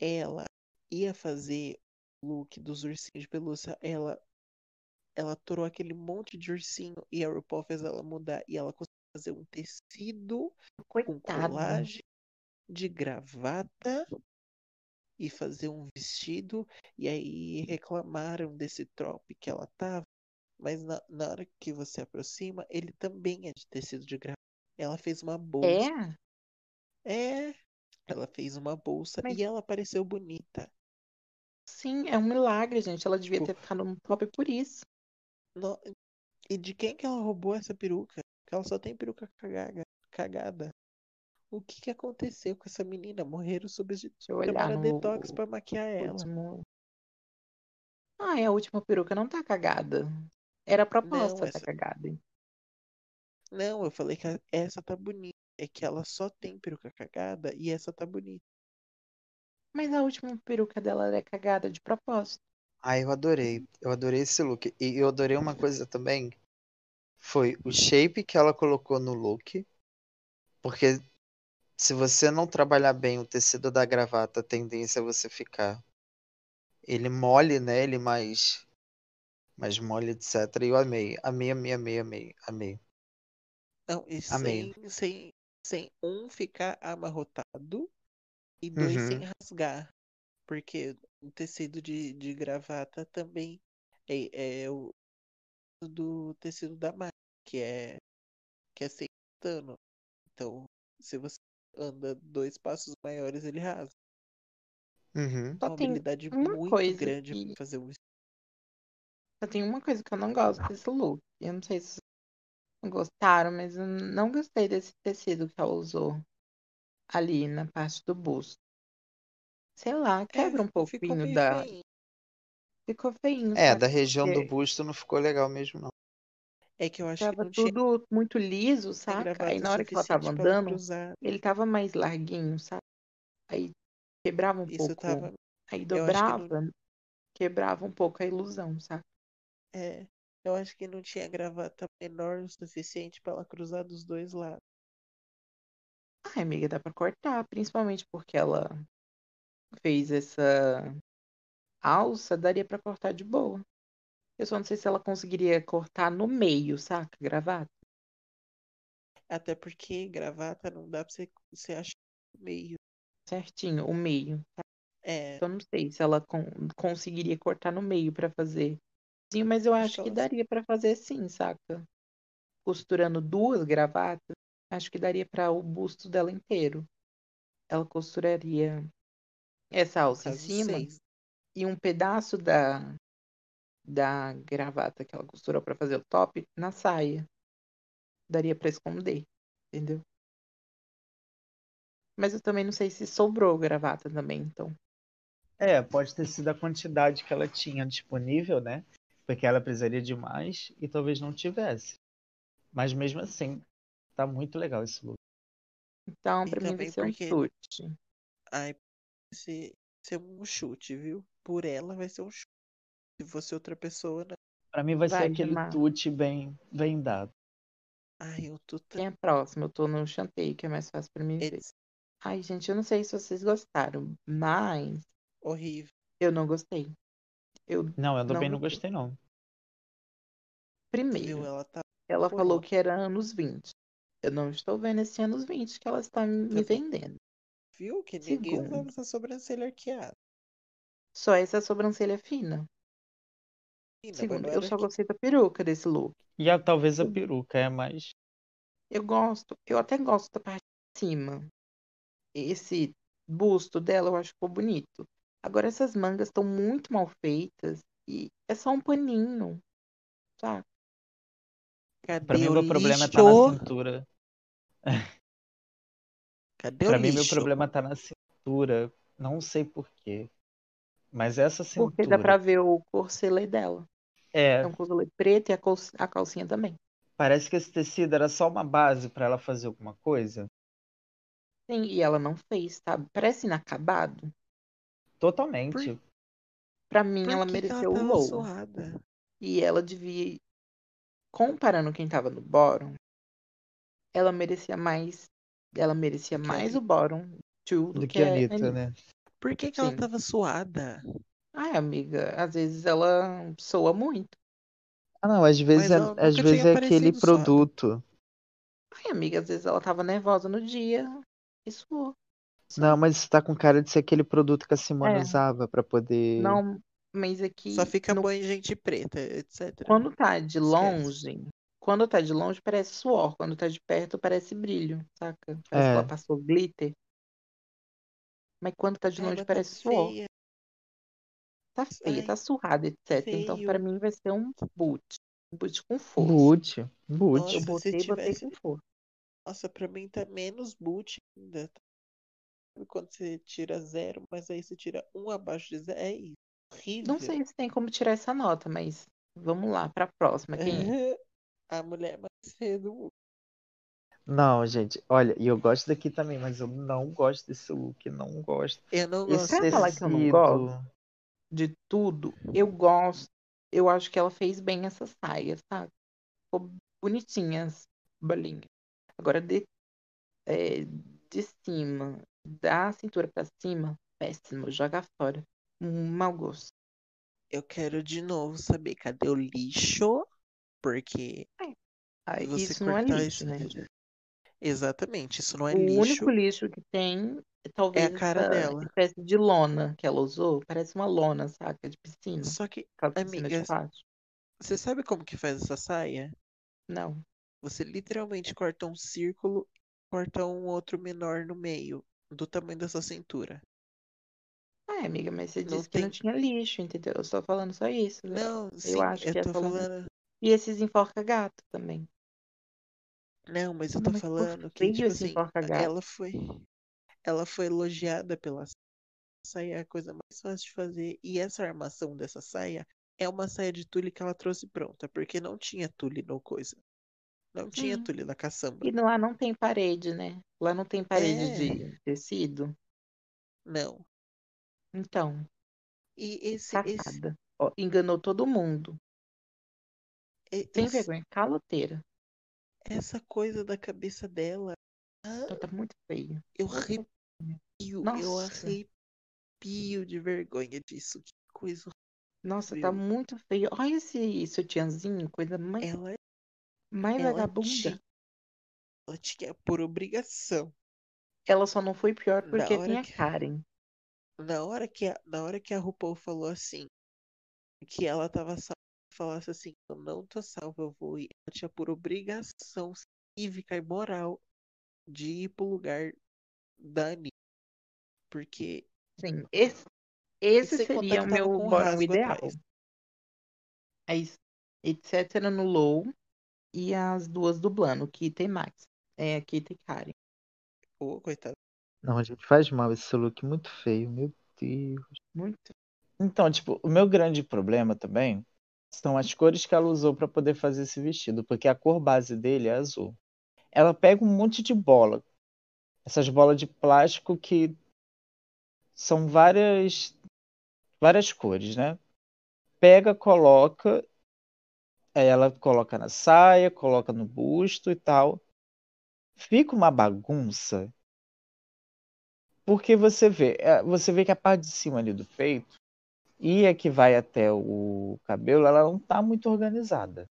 [SPEAKER 3] Ela ia fazer o look dos ursinhos de pelúcia. Ela ela torou aquele monte de ursinho e a RuPaul fez ela mudar e ela conseguiu fazer um tecido com
[SPEAKER 1] Coitada.
[SPEAKER 3] colagem de gravata e fazer um vestido e aí reclamaram desse trope que ela tava, mas na, na hora que você aproxima, ele também é de tecido de gravata. Ela fez uma bolsa.
[SPEAKER 1] É?
[SPEAKER 3] É, ela fez uma bolsa
[SPEAKER 1] Mas-
[SPEAKER 3] e ela pareceu bonita.
[SPEAKER 1] Sim, é um milagre, gente. Ela devia
[SPEAKER 3] Tipo-
[SPEAKER 1] ter ficado no top por isso.
[SPEAKER 3] No- E de quem que ela roubou essa peruca? Que ela só tem peruca cagada. cagada. O que que aconteceu com essa menina? Morreram
[SPEAKER 1] olhar
[SPEAKER 3] Chamaram
[SPEAKER 1] no
[SPEAKER 3] detox pra maquiar ela.
[SPEAKER 1] último. Ah, é a última peruca não tá cagada. Era a proposta
[SPEAKER 3] Não,
[SPEAKER 1] tá
[SPEAKER 3] essa-
[SPEAKER 1] cagada. hein?
[SPEAKER 3] Não, eu falei que essa tá bonita. É que ela só tem peruca cagada e essa tá bonita.
[SPEAKER 1] Mas a última peruca dela era cagada de propósito.
[SPEAKER 2] Ah, eu adorei. Eu adorei esse look. E eu adorei uma coisa também. Foi o shape que ela colocou no look. Porque se você não trabalhar bem o tecido da gravata, a tendência é você ficar ele mole, né? Ele mais mais mole, etc. E eu amei. Amei, amei, amei, amei, amei.
[SPEAKER 3] Não, e
[SPEAKER 2] Amei.
[SPEAKER 3] sem, sem, sem um ficar amarrotado e dois
[SPEAKER 2] Uhum.
[SPEAKER 3] sem rasgar. Porque o tecido de, de gravata também é, é o do tecido da malha, que é, que é sem pano. Então, se você anda dois passos maiores, ele rasga.
[SPEAKER 2] Uhum.
[SPEAKER 1] Só
[SPEAKER 3] uma
[SPEAKER 1] tem
[SPEAKER 3] habilidade
[SPEAKER 1] uma
[SPEAKER 3] muito
[SPEAKER 1] coisa
[SPEAKER 3] grande
[SPEAKER 1] que-
[SPEAKER 3] pra fazer um
[SPEAKER 1] Só tem uma coisa que eu não gosto desse look. Eu não sei se gostaram, mas eu não gostei desse tecido que ela usou ali na parte do busto. Sei lá, quebra um
[SPEAKER 3] É, ficou
[SPEAKER 1] pouquinho da.
[SPEAKER 3] feinho.
[SPEAKER 1] Ficou feinho,
[SPEAKER 2] É,
[SPEAKER 1] sabe?
[SPEAKER 2] da região do
[SPEAKER 1] Porque
[SPEAKER 2] busto não ficou legal mesmo, não.
[SPEAKER 3] É que eu acho que
[SPEAKER 1] tava
[SPEAKER 3] tinha
[SPEAKER 1] tudo muito liso, saca?
[SPEAKER 3] gravata
[SPEAKER 1] Aí na hora que ela tava andando,
[SPEAKER 3] cruzar.
[SPEAKER 1] ele tava mais larguinho, sabe? Aí quebrava um
[SPEAKER 3] Isso
[SPEAKER 1] pouco.
[SPEAKER 3] tava.
[SPEAKER 1] Aí
[SPEAKER 3] que não-
[SPEAKER 1] dobrava, quebrava um pouco a ilusão, sabe?
[SPEAKER 3] É, eu acho que não tinha gravata menor o suficiente pra ela cruzar dos dois lados.
[SPEAKER 1] Ai, amiga, dá pra cortar, principalmente porque ela fez essa alça, daria pra cortar de boa. Eu só não sei se ela conseguiria cortar no meio, saca? Gravata.
[SPEAKER 3] Até porque gravata não dá pra você, você achar no meio.
[SPEAKER 1] Certinho, o meio.
[SPEAKER 3] É,
[SPEAKER 1] Então, não sei se ela con- conseguiria cortar no meio pra fazer. Sim, mas eu
[SPEAKER 3] Acho que
[SPEAKER 1] daria pra fazer sim, saca? Costurando duas gravatas, acho que daria pra o busto dela inteiro. Ela costuraria essa alça em cima
[SPEAKER 3] seis.
[SPEAKER 1] e um pedaço da da gravata que ela costurou pra fazer o top na saia. Daria pra esconder, entendeu? Mas eu também não sei se sobrou gravata também, então.
[SPEAKER 2] É, pode ter sido a quantidade que ela tinha disponível, né? Porque ela precisaria de mais e talvez não tivesse. Mas mesmo assim, tá muito legal esse look.
[SPEAKER 1] Então,
[SPEAKER 3] E
[SPEAKER 1] pra mim vai ser um
[SPEAKER 3] porque-
[SPEAKER 1] chute.
[SPEAKER 3] Ai, se ser um chute, viu? Por ela vai ser um chute. Se fosse outra pessoa, não.
[SPEAKER 2] Pra mim vai,
[SPEAKER 1] Vai,
[SPEAKER 2] ser aquele
[SPEAKER 1] Gemar.
[SPEAKER 2] tute bem, bem dado.
[SPEAKER 3] Ai, eu tô tão.
[SPEAKER 1] Quem é próximo? Eu tô no chanteio, que é mais fácil pra mim ver.
[SPEAKER 3] It's
[SPEAKER 1] Ai, gente, eu não sei se vocês gostaram, mas
[SPEAKER 3] horrível.
[SPEAKER 1] eu não gostei. Eu,
[SPEAKER 2] Não, eu
[SPEAKER 1] Não
[SPEAKER 2] também não
[SPEAKER 1] gostei.
[SPEAKER 2] gostei, não.
[SPEAKER 1] Primeiro,
[SPEAKER 3] Ela tá.
[SPEAKER 1] ela falou que era anos 20. Eu não estou vendo esse anos 20 que ela está me
[SPEAKER 3] Também.
[SPEAKER 1] vendendo.
[SPEAKER 3] Viu? Que ninguém
[SPEAKER 1] Segundo.
[SPEAKER 3] usava essa sobrancelha arqueada.
[SPEAKER 1] Só essa sobrancelha fina.
[SPEAKER 3] Mas
[SPEAKER 1] Segundo,
[SPEAKER 3] não
[SPEAKER 1] eu só
[SPEAKER 3] arque-
[SPEAKER 1] gostei da peruca desse look.
[SPEAKER 2] E a, talvez a peruca é mais.
[SPEAKER 1] Eu gosto, eu até gosto da parte de cima. Esse busto dela eu acho que ficou bonito. Agora essas mangas estão muito mal feitas e é só um paninho, sabe?
[SPEAKER 3] Cadê
[SPEAKER 2] Pra mim,
[SPEAKER 3] o
[SPEAKER 2] meu problema
[SPEAKER 3] lixo?
[SPEAKER 2] tá na cintura.
[SPEAKER 3] Cadê
[SPEAKER 2] Pra
[SPEAKER 3] o
[SPEAKER 2] mim, meu
[SPEAKER 3] lixo?
[SPEAKER 2] problema tá na cintura. Não sei por quê. Mas essa
[SPEAKER 1] Porque dá
[SPEAKER 2] cintura.
[SPEAKER 1] pra ver o corselet dela.
[SPEAKER 2] É,
[SPEAKER 1] É um corselet preto e a, cal- a calcinha também.
[SPEAKER 2] parece que esse tecido era só uma base pra ela fazer alguma coisa.
[SPEAKER 1] Sim, e ela não fez, sabe? Parece inacabado.
[SPEAKER 2] Totalmente.
[SPEAKER 1] Pra mim, ela mereceu o
[SPEAKER 3] tava
[SPEAKER 1] low.
[SPEAKER 3] suada?
[SPEAKER 1] E ela devia. Comparando quem tava no bottom, ela merecia mais. Ela merecia
[SPEAKER 3] Que
[SPEAKER 1] mais o bottom two do,
[SPEAKER 2] Do
[SPEAKER 1] que,
[SPEAKER 2] que a
[SPEAKER 1] a
[SPEAKER 2] Anitta,
[SPEAKER 1] Anitta.
[SPEAKER 2] né?
[SPEAKER 3] Por que que ela tava suada?
[SPEAKER 1] Ai, amiga, às vezes ela soa muito.
[SPEAKER 2] Ah, não, às vezes é,
[SPEAKER 3] ela
[SPEAKER 2] às vezes é aquele
[SPEAKER 3] suada.
[SPEAKER 2] produto.
[SPEAKER 1] Ai, amiga, às vezes ela tava nervosa no dia e suou.
[SPEAKER 2] Não, mas isso tá com cara de ser aquele produto que a Simone
[SPEAKER 1] É.
[SPEAKER 2] usava pra poder.
[SPEAKER 1] Não, mas aqui.
[SPEAKER 3] Só fica
[SPEAKER 1] no-
[SPEAKER 3] bom em gente preta, etc.
[SPEAKER 1] Quando tá de
[SPEAKER 3] Esquece.
[SPEAKER 1] longe, quando tá de longe parece suor, quando tá de perto parece brilho, saca? Parece que
[SPEAKER 2] É.
[SPEAKER 1] ela passou glitter. Mas quando tá de
[SPEAKER 3] Ai,
[SPEAKER 1] longe
[SPEAKER 3] mas tá
[SPEAKER 1] parece suor.
[SPEAKER 3] feia.
[SPEAKER 1] Tá feia,
[SPEAKER 3] Ai,
[SPEAKER 1] tá surrada, etc. Então
[SPEAKER 3] feio.
[SPEAKER 1] pra mim vai ser um boot. Um boot com força.
[SPEAKER 2] Boot, boot.
[SPEAKER 3] Nossa,
[SPEAKER 1] Eu
[SPEAKER 3] se
[SPEAKER 1] botei, botei
[SPEAKER 3] tivesse-
[SPEAKER 1] com força.
[SPEAKER 3] Nossa, pra mim tá menos boot ainda. Sabe Quando você tira zero, mas aí você tira um abaixo de zero. É isso. Horrível.
[SPEAKER 1] Não sei se tem como tirar essa nota, mas vamos lá pra próxima. Quem é?
[SPEAKER 3] A mulher mais feia do mundo.
[SPEAKER 2] Não, gente, olha, e eu gosto daqui também, mas eu não gosto desse look, não gosto.
[SPEAKER 3] Eu não gosto.
[SPEAKER 1] Quer falar que eu não gosto? De tudo, eu gosto. Eu acho que ela fez bem essa saia, sabe? Ficou bonitinhas, bolinhas. Agora, de, é, de cima, da cintura pra cima, péssimo, joga fora. Um mau gosto.
[SPEAKER 3] Eu quero de novo saber cadê o lixo? Porque
[SPEAKER 1] Ah,
[SPEAKER 3] se você
[SPEAKER 1] isso não é lixo,
[SPEAKER 3] isso.
[SPEAKER 1] né?
[SPEAKER 3] Exatamente, isso não é
[SPEAKER 1] o
[SPEAKER 3] lixo.
[SPEAKER 1] único lixo que tem é talvez
[SPEAKER 3] cara
[SPEAKER 1] essa
[SPEAKER 3] dela.
[SPEAKER 1] espécie de lona que ela usou. Parece uma lona, saca? De piscina.
[SPEAKER 3] Só que,
[SPEAKER 1] plástico.
[SPEAKER 3] você sabe como que faz essa saia?
[SPEAKER 1] Não.
[SPEAKER 3] Você literalmente corta um círculo e corta um outro menor no meio, do tamanho da sua cintura.
[SPEAKER 1] Ah, amiga, mas você
[SPEAKER 3] Não
[SPEAKER 1] disse que não
[SPEAKER 3] tem-
[SPEAKER 1] tinha lixo, entendeu? Eu só falando só isso. né?
[SPEAKER 3] Não, sim,
[SPEAKER 1] acho
[SPEAKER 3] eu
[SPEAKER 1] que
[SPEAKER 3] tô
[SPEAKER 1] essa lona-
[SPEAKER 3] falando.
[SPEAKER 1] E esses enforca-gato também.
[SPEAKER 3] Não, mas eu tô
[SPEAKER 1] mas
[SPEAKER 3] falando que, tipo assim, ela foi. Ela foi elogiada pela saia, é a coisa mais fácil de fazer. E essa armação dessa saia é uma saia de tule que ela trouxe pronta, porque não tinha tule no coisa. Não tinha
[SPEAKER 1] Sim.
[SPEAKER 3] tule na caçamba.
[SPEAKER 1] E lá não tem parede, né? Lá não tem parede
[SPEAKER 3] É.
[SPEAKER 1] de tecido.
[SPEAKER 3] Não.
[SPEAKER 1] Então,
[SPEAKER 3] E esse, esse.
[SPEAKER 1] Ó, enganou todo mundo.
[SPEAKER 3] e-
[SPEAKER 1] Sem
[SPEAKER 3] esse-
[SPEAKER 1] vergonha. Caloteira.
[SPEAKER 3] essa coisa da cabeça dela. ah,
[SPEAKER 1] tá muito feio.
[SPEAKER 3] eu
[SPEAKER 1] Nossa,
[SPEAKER 3] arrepio, eu
[SPEAKER 1] Nossa.
[SPEAKER 3] arrepio de vergonha disso. Que coisa.
[SPEAKER 1] Nossa, tá
[SPEAKER 3] horrível.
[SPEAKER 1] muito feio. Olha esse sutiãzinho, coisa mais,
[SPEAKER 3] Ela,
[SPEAKER 1] mais
[SPEAKER 3] ela
[SPEAKER 1] vagabunda.
[SPEAKER 3] tinha, ela tinha por obrigação.
[SPEAKER 1] Ela só não foi pior porque tem a
[SPEAKER 3] que-
[SPEAKER 1] Karen.
[SPEAKER 3] Na hora que a, na hora que a RuPaul falou assim, que ela tava salva, falasse assim, eu não tô salva, eu vou ir. Ela tinha por obrigação cívica e moral de ir pro lugar da Anitta. Porque
[SPEAKER 1] Sim, esse, esse seria o meu
[SPEAKER 3] um rasgo
[SPEAKER 1] ideal.
[SPEAKER 3] atrás.
[SPEAKER 1] É isso. Etc. no low e as duas dublando, Kita e Max. É, Kita e Karen.
[SPEAKER 3] Pô, coitado.
[SPEAKER 2] Não, gente, faz mal esse look muito feio, meu Deus.
[SPEAKER 1] Muito.
[SPEAKER 2] Então, tipo, o meu grande problema também são as cores que ela usou pra poder fazer esse vestido, porque a cor base dele é azul. Ela pega um monte de bola, essas bolas de plástico que são várias várias cores, né? Pega, coloca, aí ela coloca na saia, coloca no busto e tal. Fica uma bagunça. Porque você vê, é, você vê que a parte de cima ali do peito e a que vai até o cabelo, ela não tá muito organizada.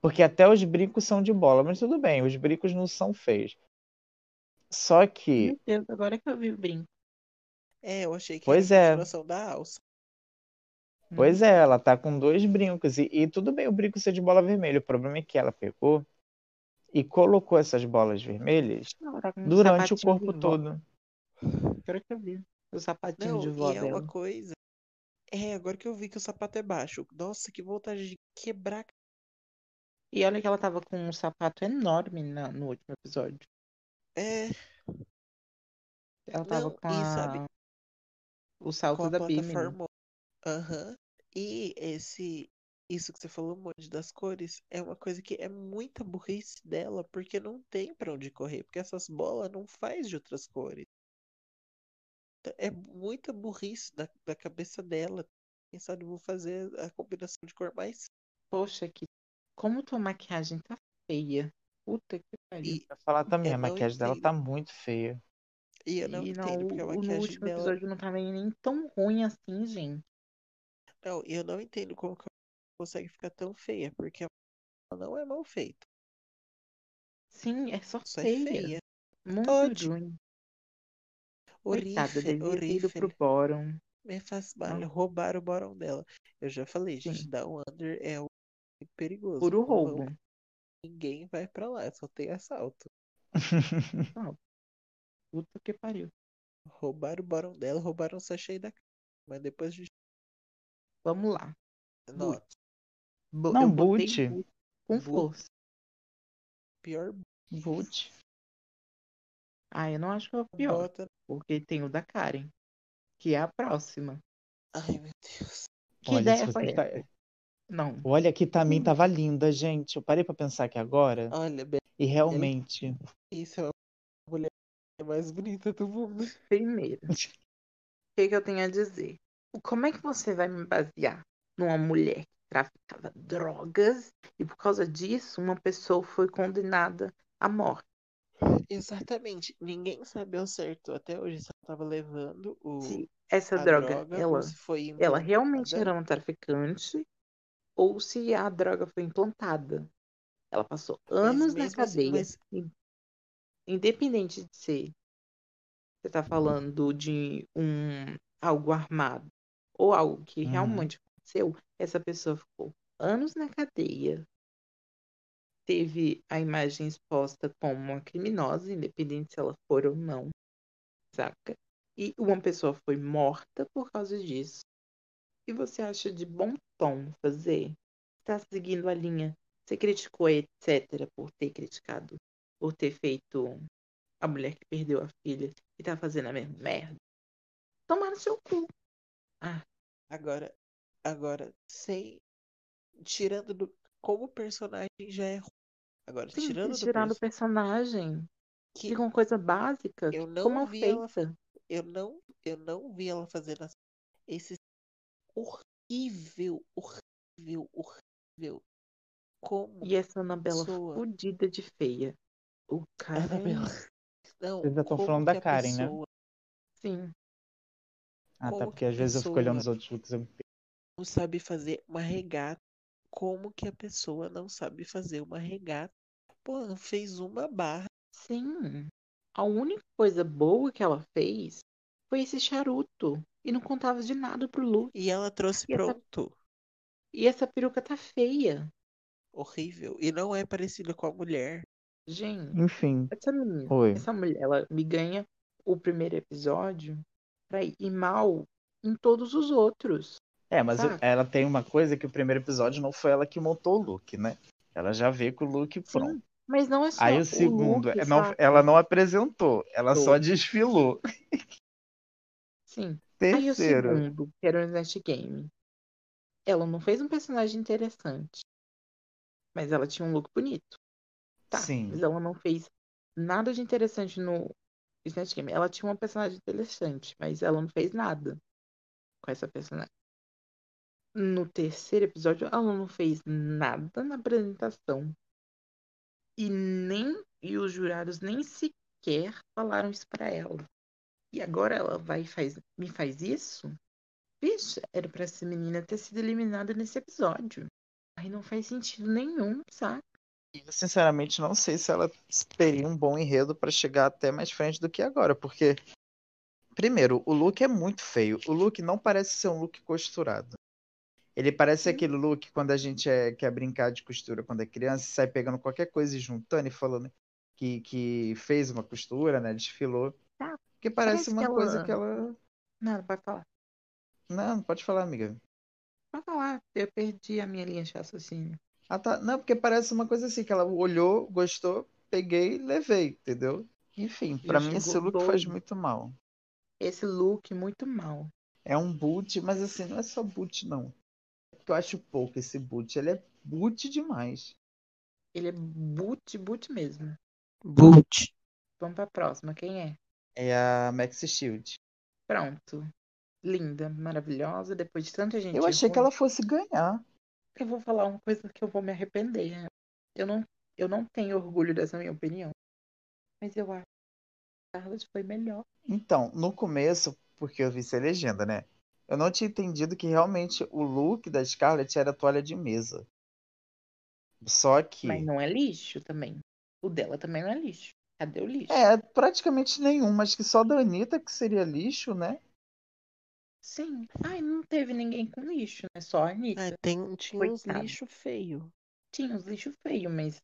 [SPEAKER 2] Porque até os brincos são de bola, mas tudo bem, os brincos não são feios. Só que,
[SPEAKER 1] Meu Deus, agora que eu vi o brinco.
[SPEAKER 3] É, eu achei que
[SPEAKER 2] Pois
[SPEAKER 3] era a
[SPEAKER 2] é.
[SPEAKER 3] da alça.
[SPEAKER 2] Pois é, ela tá com dois brincos. E, e tudo bem o brinco ser de bola vermelha. O problema é que ela pegou e colocou essas bolas vermelhas
[SPEAKER 1] Não, tá
[SPEAKER 2] durante o corpo todo.
[SPEAKER 1] Agora que eu vi. O sapatinho
[SPEAKER 3] Não,
[SPEAKER 1] de vó
[SPEAKER 3] e é uma coisa. É, agora que eu vi que o sapato é baixo. Nossa, que vontade de quebrar.
[SPEAKER 1] E olha que ela tava com um sapato enorme na- no último episódio.
[SPEAKER 3] É,
[SPEAKER 1] Ela tava
[SPEAKER 3] Não,
[SPEAKER 1] com
[SPEAKER 3] e
[SPEAKER 1] a...
[SPEAKER 3] sabe-
[SPEAKER 1] o salto
[SPEAKER 3] com a
[SPEAKER 1] da Bimini.
[SPEAKER 3] Aham. E esse. Isso que você falou, um monte das cores, é uma coisa que é muita burrice dela, porque não tem pra onde correr, porque essas bolas não faz de outras cores. É muita burrice da, da cabeça dela. Quem sabe eu vou fazer a combinação de cor mais.
[SPEAKER 1] Poxa, que... como tua maquiagem tá feia. Puta que pariu.
[SPEAKER 3] E,
[SPEAKER 2] Pra falar também,
[SPEAKER 3] Eu
[SPEAKER 2] a
[SPEAKER 3] não
[SPEAKER 2] maquiagem dela tá muito feia.
[SPEAKER 3] e eu não
[SPEAKER 1] E
[SPEAKER 3] entendo, porque a
[SPEAKER 1] o- no
[SPEAKER 3] maquiagem
[SPEAKER 1] último
[SPEAKER 3] dela.
[SPEAKER 1] episódio não tava nem tão ruim assim, gente.
[SPEAKER 3] Não, eu não entendo como que consegue ficar tão feia, porque ela não é mal feita.
[SPEAKER 1] Sim, é só
[SPEAKER 3] Só é
[SPEAKER 1] feia.
[SPEAKER 3] feia.
[SPEAKER 1] Muito
[SPEAKER 3] Pode.
[SPEAKER 1] ruim. Coitada,
[SPEAKER 3] Horrível,
[SPEAKER 1] ter pro bórum.
[SPEAKER 3] Me faz mal. Roubaram o borão dela. Eu já falei, gente,
[SPEAKER 1] Sim.
[SPEAKER 3] dar um under é perigoso.
[SPEAKER 1] Puro
[SPEAKER 3] Não
[SPEAKER 1] roubo.
[SPEAKER 3] Ninguém vai pra lá, só tem assalto.
[SPEAKER 1] Puta que pariu.
[SPEAKER 3] Roubaram o borão dela, roubaram o sachê da casa. Mas depois a gente
[SPEAKER 1] Vamos lá.
[SPEAKER 3] nota.
[SPEAKER 1] Bo-
[SPEAKER 2] Não, boot.
[SPEAKER 1] boot com
[SPEAKER 3] Boot.
[SPEAKER 1] força.
[SPEAKER 3] Pior
[SPEAKER 2] Boot.
[SPEAKER 1] Ah, eu não acho que é o pior.
[SPEAKER 3] bota.
[SPEAKER 1] Porque tem o da Karen. Que é a próxima.
[SPEAKER 3] Ai, meu Deus.
[SPEAKER 1] Que
[SPEAKER 2] Olha,
[SPEAKER 1] ideia foi
[SPEAKER 2] tá-
[SPEAKER 1] essa? Não.
[SPEAKER 2] Olha que também tava linda, gente. Eu parei pra pensar aqui agora.
[SPEAKER 3] Olha, bem,
[SPEAKER 2] E realmente.
[SPEAKER 3] isso é a mulher mais bonita do mundo.
[SPEAKER 1] Primeiro, o que, que eu tenho a dizer? Como é que você vai me basear numa mulher que traficava drogas e por causa disso uma pessoa foi condenada à morte?
[SPEAKER 3] Exatamente. Ninguém sabe ao certo até hoje se ela tava levando o,
[SPEAKER 1] Se essa droga,
[SPEAKER 3] droga
[SPEAKER 1] ela,
[SPEAKER 3] foi
[SPEAKER 1] ela realmente era uma traficante ou se a droga foi implantada. Ela passou anos na
[SPEAKER 3] assim,
[SPEAKER 1] cadeia,
[SPEAKER 3] mas-
[SPEAKER 1] in- independente de ser você está falando de um algo armado ou algo que
[SPEAKER 2] Uhum.
[SPEAKER 1] realmente aconteceu, essa pessoa ficou anos na cadeia, teve a imagem exposta como uma criminosa, independente se ela for ou não, saca? E uma pessoa foi morta por causa disso. E você acha de bom tom fazer? Está seguindo a linha? Você criticou, etc., por ter criticado, por ter feito a mulher que perdeu a filha e tá fazendo a mesma merda? Tomar no seu cu. Ah,
[SPEAKER 3] Agora, agora, sem. Tirando do. Como o personagem já é ruim. Agora,
[SPEAKER 1] sim,
[SPEAKER 3] tirando
[SPEAKER 1] se
[SPEAKER 3] do
[SPEAKER 1] tirar do
[SPEAKER 3] perso-
[SPEAKER 1] personagem.
[SPEAKER 3] que
[SPEAKER 1] Fica uma coisa básica,
[SPEAKER 3] eu não
[SPEAKER 1] mal
[SPEAKER 3] vi ela-
[SPEAKER 1] feita.
[SPEAKER 3] eu não, eu não vi ela fazendo as- esse horrível, horrível, horrível. Como
[SPEAKER 1] E essa Anabela
[SPEAKER 3] pessoa-
[SPEAKER 1] fudida de feia. O cara.
[SPEAKER 3] Anabela. Não,
[SPEAKER 2] Vocês já tão
[SPEAKER 3] como
[SPEAKER 2] falando da
[SPEAKER 3] a
[SPEAKER 2] Karen, né?
[SPEAKER 3] pessoa
[SPEAKER 1] Sim.
[SPEAKER 2] Ah, tá.
[SPEAKER 3] Como
[SPEAKER 2] Porque
[SPEAKER 3] que
[SPEAKER 2] às vezes eu fico olhando
[SPEAKER 3] pessoa-
[SPEAKER 2] os outros looks. Eu...
[SPEAKER 3] não sabe fazer uma regata. Como que a pessoa não sabe fazer uma regata? Pô, não fez uma barra.
[SPEAKER 1] Sim. A única coisa boa que ela fez foi esse charuto. E não contava de nada pro Lu.
[SPEAKER 3] E ela trouxe
[SPEAKER 1] E essa-
[SPEAKER 3] pronto.
[SPEAKER 1] E essa peruca tá feia.
[SPEAKER 3] Horrível. E não é parecida com a mulher.
[SPEAKER 1] Gente,
[SPEAKER 2] Enfim.
[SPEAKER 1] essa menina,
[SPEAKER 2] Oi.
[SPEAKER 1] essa mulher, ela me ganha o primeiro episódio pra ir mal em todos os outros.
[SPEAKER 2] É, mas ela tem uma coisa que o primeiro episódio não foi ela que montou o look, né? Ela já veio com o look pronto.
[SPEAKER 1] Sim, mas não é só
[SPEAKER 2] Aí o
[SPEAKER 1] o
[SPEAKER 2] segundo,
[SPEAKER 1] look,
[SPEAKER 2] é, não- ela não apresentou, ela só desfilou.
[SPEAKER 1] Sim. Aí o
[SPEAKER 2] Terceiro,
[SPEAKER 1] segundo, que era o Snatch Game. Ela não fez um personagem interessante. Mas ela tinha um look bonito. Tá,
[SPEAKER 2] Sim.
[SPEAKER 1] mas ela não fez nada de interessante no Snatch Game. Ela tinha uma personagem interessante, mas ela não fez nada com essa personagem. No terceiro episódio, ela não fez nada na apresentação. E nem e os jurados nem sequer falaram isso pra ela. E agora ela vai faz, me faz isso? Bicho, era pra essa menina ter sido eliminada nesse episódio. Aí não faz sentido nenhum, sabe?
[SPEAKER 2] Eu sinceramente não sei se ela teria um bom enredo pra chegar até mais frente do que agora, porque primeiro, o look é muito feio. O look não parece ser um look costurado. Ele parece aquele look quando a gente é- quer brincar de costura quando é criança, sai pegando qualquer coisa e juntando e falando que, que fez uma costura, né? Desfilou.
[SPEAKER 1] Tá.
[SPEAKER 2] Porque parece,
[SPEAKER 1] Parece
[SPEAKER 2] uma
[SPEAKER 1] que
[SPEAKER 2] coisa
[SPEAKER 1] ela-
[SPEAKER 2] que ela.
[SPEAKER 1] Não, pode falar.
[SPEAKER 2] Não, pode falar, amiga.
[SPEAKER 1] Pode falar. Eu perdi a minha linha de raciocínio.
[SPEAKER 2] Ah, tá. Não, porque parece uma coisa assim, que ela olhou, gostou, peguei e levei, entendeu? Enfim, pra
[SPEAKER 1] Já
[SPEAKER 2] mim esse look faz muito mal.
[SPEAKER 1] Esse look muito mal.
[SPEAKER 2] É um boot, mas assim, não é só boot, não. É porque eu acho pouco esse boot. Ele é boot demais.
[SPEAKER 1] Ele é boot, boot mesmo.
[SPEAKER 3] Boot.
[SPEAKER 1] Vamos pra próxima. Quem é?
[SPEAKER 2] É a Maxi Shield.
[SPEAKER 1] Pronto. Linda, maravilhosa. Depois de tanta gente.
[SPEAKER 2] Eu achei que
[SPEAKER 1] ruim,
[SPEAKER 2] ela fosse ganhar.
[SPEAKER 1] Eu vou falar uma coisa que eu vou me arrepender. Eu não, eu não tenho orgulho dessa minha opinião. Mas eu acho que a Charlotte foi melhor.
[SPEAKER 2] Então, no começo, porque eu vi sem legenda, né? Eu não tinha entendido que realmente o look da Scarlett era toalha de mesa. Só que.
[SPEAKER 1] Mas não é lixo também. O dela também não é lixo. Cadê o lixo?
[SPEAKER 2] É, praticamente nenhum, mas que só da Anitta que seria lixo, né?
[SPEAKER 1] Sim. Ai, não teve ninguém com lixo, né? Só a Anitta.
[SPEAKER 3] Ah, tem, tinha uns
[SPEAKER 1] Coitada.
[SPEAKER 3] lixo feio.
[SPEAKER 1] Tinha uns lixo feio, mas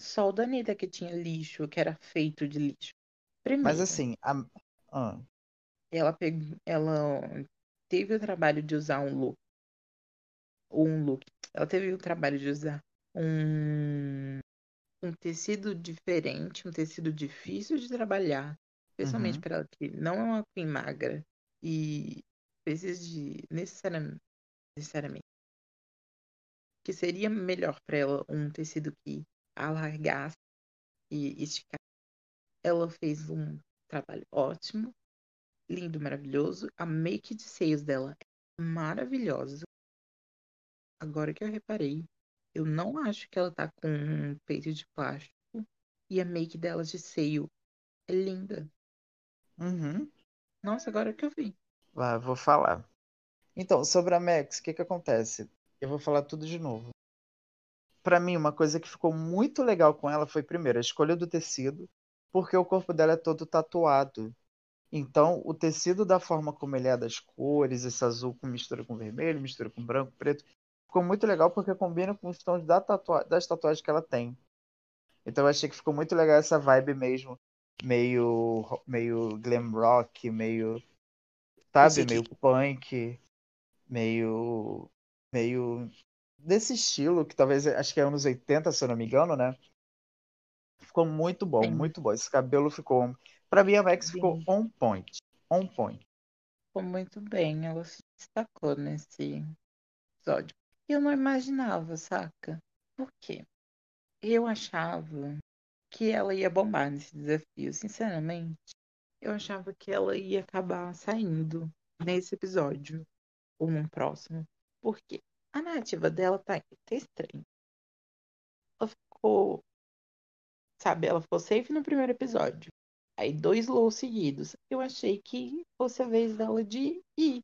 [SPEAKER 1] só o da Anitta que tinha lixo, que era feito de lixo. Primeiro,
[SPEAKER 2] Mas assim, a... ah,
[SPEAKER 1] ela, pegou, ela teve o trabalho de usar um look. Um look. Ela teve o trabalho de usar um, um tecido diferente, um tecido difícil de trabalhar. Especialmente
[SPEAKER 2] Uhum.
[SPEAKER 1] para ela que não é uma queen magra. E precisa de necessariamente, necessariamente que seria melhor para ela um tecido que alargasse e esticasse. Ela fez um trabalho ótimo, lindo, maravilhoso. A make de seios dela é maravilhosa. Agora que eu reparei, eu não acho que ela tá com um peito de plástico. E a make dela de seio é linda.
[SPEAKER 2] uhum.
[SPEAKER 1] Nossa, agora que eu vi.
[SPEAKER 2] Lá, vou falar. Então, sobre a Max, o que que acontece? Eu vou falar tudo de novo. Pra mim, uma coisa que ficou muito legal com ela foi, primeiro, a escolha do tecido, porque o corpo dela é todo tatuado. Então, o tecido da forma como ele é, das cores, esse azul com mistura com vermelho, mistura com branco, preto, ficou muito legal porque combina com os tons da tatua das tatuagens que ela tem. Então, eu achei que ficou muito legal essa vibe mesmo, meio, meio glam rock, meio sabe? Meio punk, meio. meio. desse estilo, que talvez acho que é anos 80, se eu não me engano, né? Ficou muito bom,
[SPEAKER 1] Sim.
[SPEAKER 2] muito bom. Esse cabelo ficou. Pra mim, a Max ficou
[SPEAKER 1] Sim.
[SPEAKER 2] on point. On point.
[SPEAKER 1] Ficou muito bem. Ela se destacou nesse episódio. Eu não imaginava, saca? Por quê? Eu achava que ela ia bombar nesse desafio. Sinceramente, eu achava que ela ia acabar saindo nesse episódio ou num próximo. Por quê? A narrativa dela tá, tá estranha. Ela ficou. Sabe, ela ficou safe no primeiro episódio. Aí dois lows seguidos. Eu achei que fosse a vez dela de ir.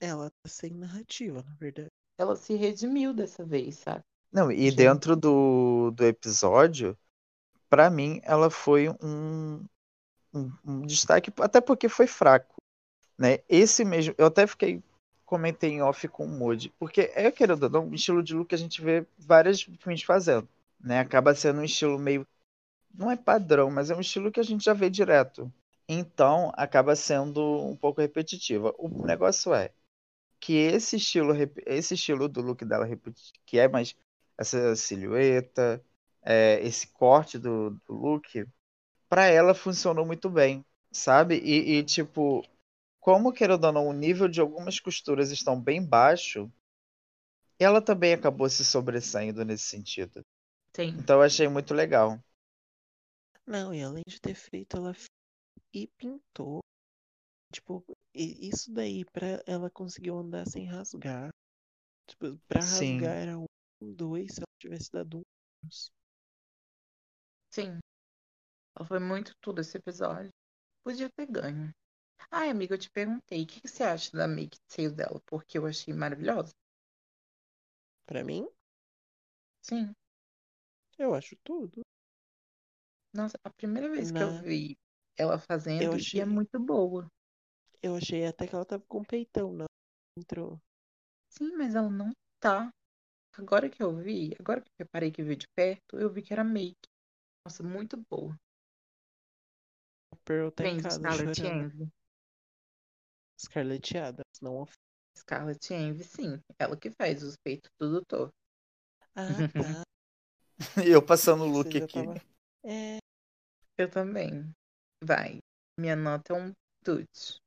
[SPEAKER 3] Ela tá sem narrativa, na verdade.
[SPEAKER 1] Ela se redimiu dessa vez, sabe?
[SPEAKER 2] Não, e
[SPEAKER 1] Gente.
[SPEAKER 2] dentro do, do episódio, pra mim, ela foi um, um, um destaque, até porque foi fraco. Né? Esse mesmo, eu até fiquei, comentei em off com o Moody, porque é, querendo não, um estilo de look que a gente vê várias queens fazendo. Né? Acaba sendo um estilo meio. Não é padrão, mas é um estilo que a gente já vê direto. Então, acaba sendo um pouco repetitiva. O negócio é que esse estilo, esse estilo do look dela, que é mais essa silhueta, é, esse corte do, do look, pra ela funcionou muito bem, sabe? E, e, tipo, como querendo ou não, o nível de algumas costuras estão bem baixo, ela também acabou se sobressaindo nesse sentido.
[SPEAKER 1] Sim.
[SPEAKER 2] Então eu achei muito legal.
[SPEAKER 3] Não, e além de ter feito, ela e pintou. Tipo, isso daí pra ela conseguir andar sem rasgar. Tipo, pra
[SPEAKER 2] Sim.
[SPEAKER 3] rasgar era um, dois, se ela tivesse dado um.
[SPEAKER 1] Sim. Foi muito tudo esse episódio. Podia ter ganho. Ai, amiga, eu te perguntei, o que que você acha da make seios dela? Porque eu achei maravilhosa.
[SPEAKER 3] Pra mim,
[SPEAKER 1] Sim.
[SPEAKER 3] eu acho tudo.
[SPEAKER 1] Nossa, a primeira vez que
[SPEAKER 3] Na-
[SPEAKER 1] eu vi ela fazendo,
[SPEAKER 3] Eu
[SPEAKER 1] e
[SPEAKER 3] achei-
[SPEAKER 1] é muito boa.
[SPEAKER 3] Eu achei até que ela tava com peitão, não. Entrou.
[SPEAKER 1] Sim, mas ela não tá. Agora que eu vi, agora que eu reparei que vi de perto, eu vi que era make. Nossa, muito boa.
[SPEAKER 3] A Pearl tá em
[SPEAKER 1] Vem de
[SPEAKER 3] casa
[SPEAKER 1] Scarlett
[SPEAKER 3] chorando.
[SPEAKER 1] Envy.
[SPEAKER 3] Scarlett Adams, não of-
[SPEAKER 1] Scarlett Envy, sim. Ela que faz os peitos tudo torto.
[SPEAKER 3] Ah, tá.
[SPEAKER 2] E eu passando o look aqui.
[SPEAKER 3] tava- É,
[SPEAKER 1] Eu também. Vai. Minha nota é um tute.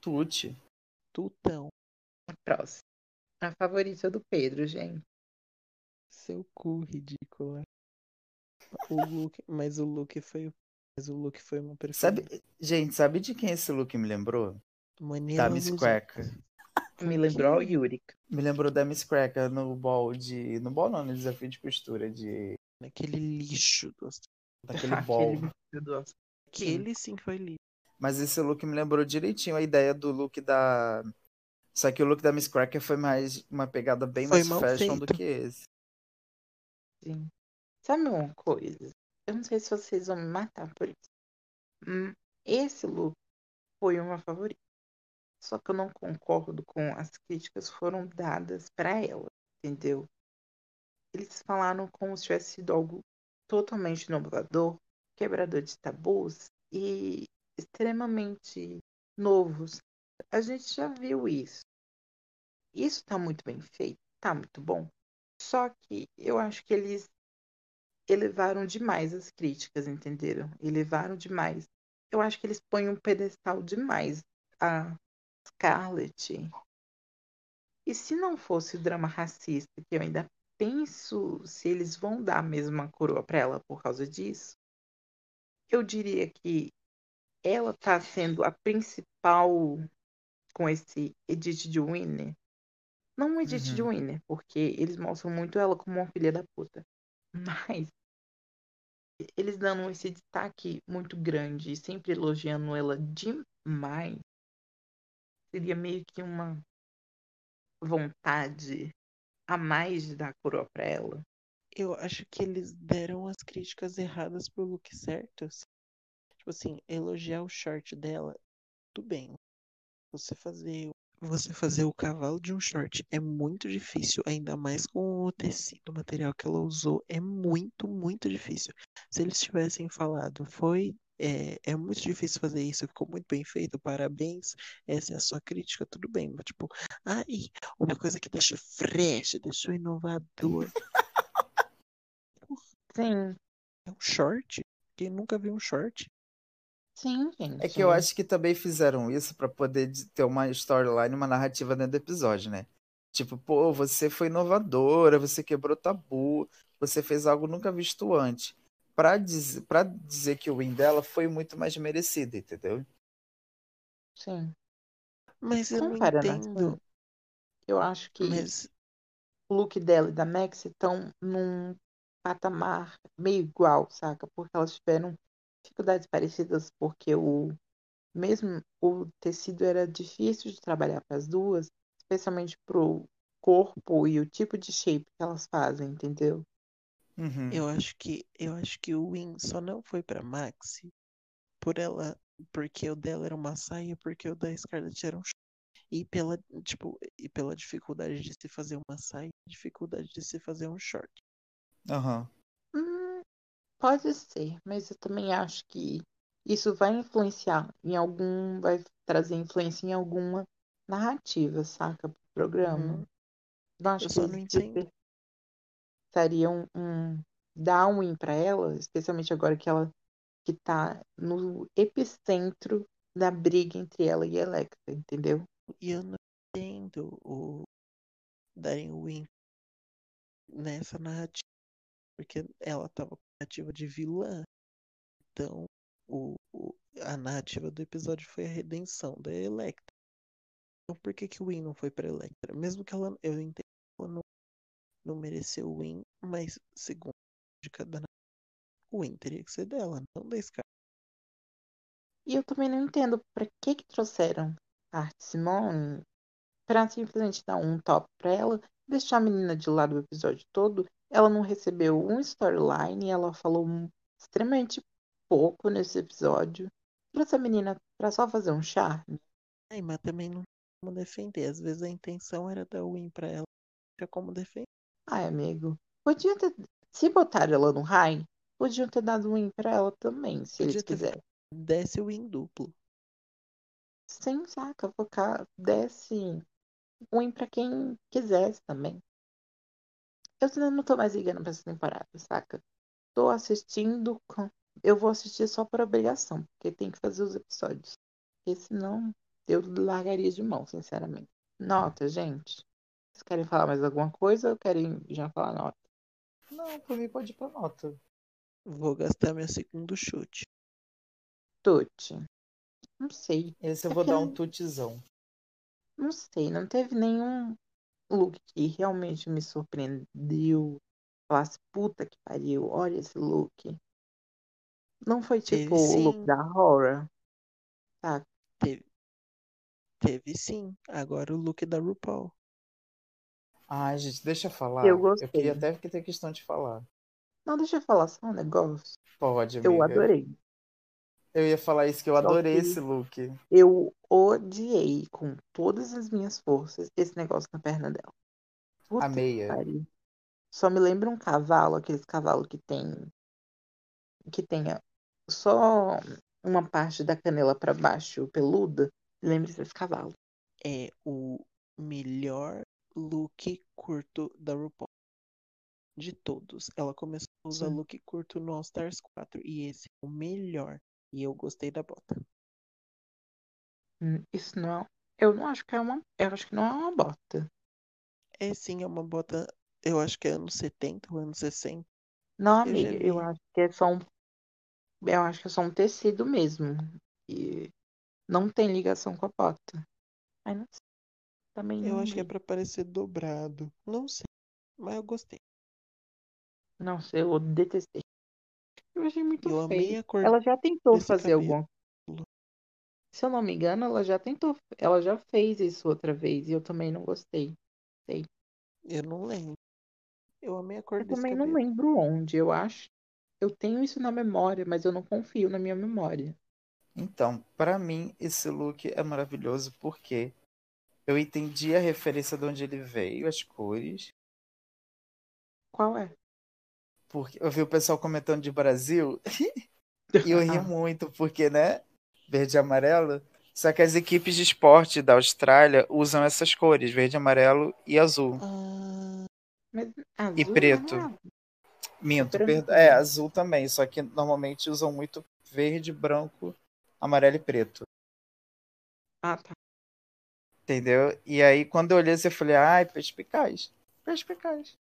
[SPEAKER 2] Tuti.
[SPEAKER 3] tutão.
[SPEAKER 1] A próxima. A favorita do Pedro, gente.
[SPEAKER 3] Seu cu ridícula. O look, mas o look foi, mas o look foi uma
[SPEAKER 2] Sabe,
[SPEAKER 3] preferida.
[SPEAKER 2] gente, sabe de quem esse look me lembrou?
[SPEAKER 3] Manila
[SPEAKER 2] Da Miss
[SPEAKER 3] Luz-
[SPEAKER 2] Cracker.
[SPEAKER 1] Me lembrou a
[SPEAKER 3] quê?
[SPEAKER 1] Yurika.
[SPEAKER 2] Me lembrou da Miss Cracker no ball de. No ball não, no desafio de costura de.
[SPEAKER 3] Naquele lixo. do-
[SPEAKER 2] Daquele
[SPEAKER 1] nossa.
[SPEAKER 3] Aquele sim foi lixo.
[SPEAKER 2] Mas esse look me lembrou direitinho a ideia do look da. Só que o look da Miss Cracker foi mais uma pegada bem
[SPEAKER 3] Foi
[SPEAKER 2] mais fashion do
[SPEAKER 3] feito.
[SPEAKER 2] que esse.
[SPEAKER 1] Sim. Sabe uma coisa? Eu não sei se vocês vão me matar por isso. Hum, Esse look foi uma favorita. Só que eu não concordo com as críticas que foram dadas para ela, entendeu? Eles falaram como se tivesse sido algo totalmente inovador, quebrador de tabus e extremamente novos. A gente já viu isso. Isso tá muito bem feito, tá muito bom. Só que eu acho que eles elevaram demais as críticas, entenderam? Elevaram demais. Eu acho que eles põem um pedestal demais a Scarlett. E se não fosse o drama racista, que eu ainda penso se eles vão dar a mesma coroa para ela por causa disso, eu diria que ela tá sendo a principal com esse Edith de Winner. Não um Edith de
[SPEAKER 2] Uhum.
[SPEAKER 1] Winner, porque eles mostram muito ela como uma filha da puta. Mas eles dando esse destaque muito grande e sempre elogiando ela demais, seria meio que uma vontade a mais de dar coroa pra ela.
[SPEAKER 3] Eu acho que eles deram as críticas erradas pro look certos. Tipo assim, elogiar o short dela, tudo bem. Você fazer, você fazer o cavalo de um short é muito difícil, ainda mais com o tecido, o material que ela usou, é muito, muito difícil. Se eles tivessem falado, foi, é, é muito difícil fazer isso, ficou muito bem feito, parabéns, essa é a sua crítica, tudo bem. Mas, tipo, ai, uma coisa que deixa fresh, deixou inovador.
[SPEAKER 1] Sim,
[SPEAKER 3] É um short? Quem nunca viu um short?
[SPEAKER 1] Sim, gente.
[SPEAKER 2] É que eu acho que também fizeram isso pra poder de- ter uma storyline, uma narrativa dentro do episódio, né? Tipo, pô, você foi inovadora, você quebrou tabu, você fez algo nunca visto antes. Pra dizer, pra dizer que o win dela foi muito mais merecido, entendeu?
[SPEAKER 1] Sim.
[SPEAKER 3] Mas eu não
[SPEAKER 1] Comparando as
[SPEAKER 3] entendo.
[SPEAKER 1] coisas, eu acho que
[SPEAKER 3] Mas
[SPEAKER 1] o look dela e da Max estão num patamar meio igual, saca? Porque elas tiveram dificuldades parecidas, porque o mesmo o tecido era difícil de trabalhar para as duas, especialmente pro corpo e o tipo de shape que elas fazem, entendeu?
[SPEAKER 2] Uhum.
[SPEAKER 3] eu acho que eu acho que o win só não foi pra Maxi por ela, porque o dela era uma saia, porque o da Scarlett era um short. E pela, tipo, e pela dificuldade de se fazer uma saia, dificuldade de se fazer um short.
[SPEAKER 2] Aham.
[SPEAKER 1] Hum, pode ser, mas eu também acho que isso vai influenciar em algum, vai trazer influência em alguma narrativa, saca? Pro programa.
[SPEAKER 3] Uhum.
[SPEAKER 1] Eu acho
[SPEAKER 3] Eu
[SPEAKER 1] que
[SPEAKER 3] só não entendo.
[SPEAKER 1] despertariam um dar um win pra ela, especialmente agora que ela que tá no epicentro da briga entre ela e a Electra, entendeu?
[SPEAKER 3] E eu não entendo o darem win nessa narrativa, porque ela tava narrativa de vilã. Então, o, o- a narrativa do episódio foi a redenção da Electra. Então, por que que o win não foi pra Electra? Mesmo que ela, eu entendo que ela não, não mereceu o win, mas segundo de cada narrativa, o win teria que ser dela, não da Scar.
[SPEAKER 1] E eu também não entendo pra que que trouxeram a Art Simone pra simplesmente dar um top pra ela, deixar a menina de lado o episódio todo. Ela não recebeu um storyline, ela falou extremamente pouco nesse episódio. Trouxe a menina pra só fazer um charme.
[SPEAKER 3] Ai, mas também não tem como defender. Às vezes a intenção era dar win pra ela, não tinha como defender.
[SPEAKER 1] Ai, amigo, podia ter. Se botaram ela no high, podiam ter dado win pra ela também, se
[SPEAKER 3] Podia
[SPEAKER 1] eles quiserem.
[SPEAKER 3] Desce o win duplo.
[SPEAKER 1] Sem saca, focar, desse um win pra quem quisesse também. Eu ainda não tô mais ligando pra essa temporada, saca? Tô assistindo. com- Eu vou assistir só por obrigação, porque tem que fazer os episódios. Porque senão eu largaria de mão, sinceramente. Nota, gente. Vocês querem falar mais alguma coisa ou querem já falar nota?
[SPEAKER 2] Não, por mim pode ir pra nota.
[SPEAKER 3] Vou gastar meu segundo chute.
[SPEAKER 1] Tuti. Não sei.
[SPEAKER 2] Esse eu
[SPEAKER 1] É
[SPEAKER 2] vou
[SPEAKER 1] que
[SPEAKER 2] dar
[SPEAKER 1] não-
[SPEAKER 2] um tutzão.
[SPEAKER 1] Não sei. Não teve nenhum look que realmente me surpreendeu. Falasse, puta que pariu, olha esse look. Não foi
[SPEAKER 3] Teve
[SPEAKER 1] tipo o look
[SPEAKER 3] sim.
[SPEAKER 1] da Horror. saca?
[SPEAKER 3] Teve, teve sim. Agora o look da RuPaul.
[SPEAKER 2] Ai, gente, deixa eu falar.
[SPEAKER 1] Eu gostei.
[SPEAKER 2] queria até que ter questão de falar.
[SPEAKER 1] Não, deixa eu falar só um negócio.
[SPEAKER 2] Pode, amiga.
[SPEAKER 1] Eu adorei.
[SPEAKER 2] Eu ia falar isso, que eu adorei
[SPEAKER 1] que-
[SPEAKER 2] esse look.
[SPEAKER 1] Eu odiei com todas as minhas forças esse negócio na perna dela. Puta
[SPEAKER 2] A meia.
[SPEAKER 1] pariu. Só me lembra um cavalo, aqueles cavalos que tem que tenha só uma parte da canela pra baixo peluda. Lembre desse cavalo.
[SPEAKER 3] É o melhor look curto da RuPaul. De todos. Ela começou a usar
[SPEAKER 1] Sim.
[SPEAKER 3] look curto no All Stars 4 e esse é o melhor. E eu gostei da bota.
[SPEAKER 1] Hum, Isso não é. Eu não acho que é uma. Eu acho que não é uma bota.
[SPEAKER 3] É sim, é uma bota, eu acho que é anos 70 ou anos 60.
[SPEAKER 1] Não,
[SPEAKER 3] Eu já
[SPEAKER 1] amiga, eu
[SPEAKER 3] vi.
[SPEAKER 1] acho que é só um. Eu acho que é só um tecido mesmo. E não tem ligação com a bota. Ai, não sei. Também
[SPEAKER 3] Eu
[SPEAKER 1] não
[SPEAKER 3] acho que é
[SPEAKER 1] vi.
[SPEAKER 3] pra parecer dobrado. Não sei, mas eu gostei.
[SPEAKER 1] Não sei, eu detestei. Eu achei muito
[SPEAKER 3] Eu
[SPEAKER 1] feio. Ela já tentou fazer
[SPEAKER 3] cabelo.
[SPEAKER 1] alguma. Se eu não me engano, ela já tentou. Ela já fez isso outra vez e eu também não gostei.
[SPEAKER 3] Eu não lembro. Eu amei a cor
[SPEAKER 1] Eu
[SPEAKER 3] desse
[SPEAKER 1] também não
[SPEAKER 3] cabelo.
[SPEAKER 1] lembro onde, eu acho. Eu tenho isso na memória, mas eu não confio na minha memória.
[SPEAKER 2] Então, pra mim, esse look é maravilhoso porque eu entendi a referência de onde ele veio, as cores.
[SPEAKER 1] Qual é?
[SPEAKER 2] Porque eu vi o pessoal comentando de Brasil e eu ri muito, porque, né? Verde e amarelo. Só que as equipes de esporte da Austrália usam essas cores, verde, amarelo e azul.
[SPEAKER 3] Ah,
[SPEAKER 1] azul
[SPEAKER 2] E preto.
[SPEAKER 1] é
[SPEAKER 2] Minto,
[SPEAKER 1] branco,
[SPEAKER 2] perdão.
[SPEAKER 1] né?
[SPEAKER 2] É, azul também, só que normalmente usam muito verde, branco, amarelo e preto.
[SPEAKER 1] Ah, tá.
[SPEAKER 2] Entendeu? E aí, quando eu olhei, eu falei, ai, perspicaz. Perspicaz.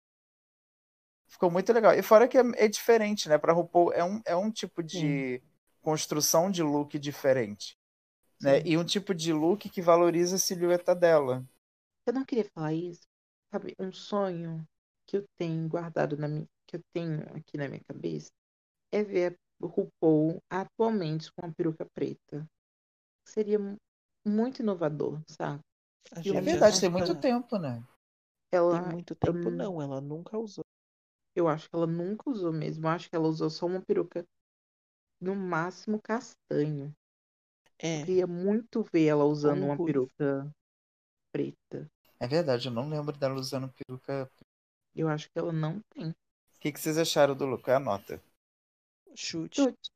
[SPEAKER 2] Ficou muito legal. E fora que é, é diferente, né? Pra RuPaul é um, é um tipo de construção de look diferente. Né?
[SPEAKER 1] Sim.
[SPEAKER 2] E um tipo de look que valoriza a silhueta dela.
[SPEAKER 1] Eu não queria falar isso. Sabe, um sonho que eu tenho guardado na minha, que eu tenho aqui na minha cabeça é ver a RuPaul atualmente com a peruca preta. Seria mu- muito inovador, sabe? É
[SPEAKER 2] É verdade, tem muito tempo, né?
[SPEAKER 1] Ela,
[SPEAKER 3] Tem muito tempo,
[SPEAKER 1] não-
[SPEAKER 3] não. Ela nunca usou.
[SPEAKER 1] Eu acho que ela nunca usou mesmo. Eu acho que ela usou só uma peruca, no máximo castanho. Eu
[SPEAKER 3] É,
[SPEAKER 1] queria muito ver ela usando uma peruca preta.
[SPEAKER 2] É verdade, eu não lembro dela usando peruca.
[SPEAKER 1] Eu acho que ela não tem.
[SPEAKER 2] O que, que vocês acharam do look? Qual é a nota?
[SPEAKER 3] chute.
[SPEAKER 1] Chute.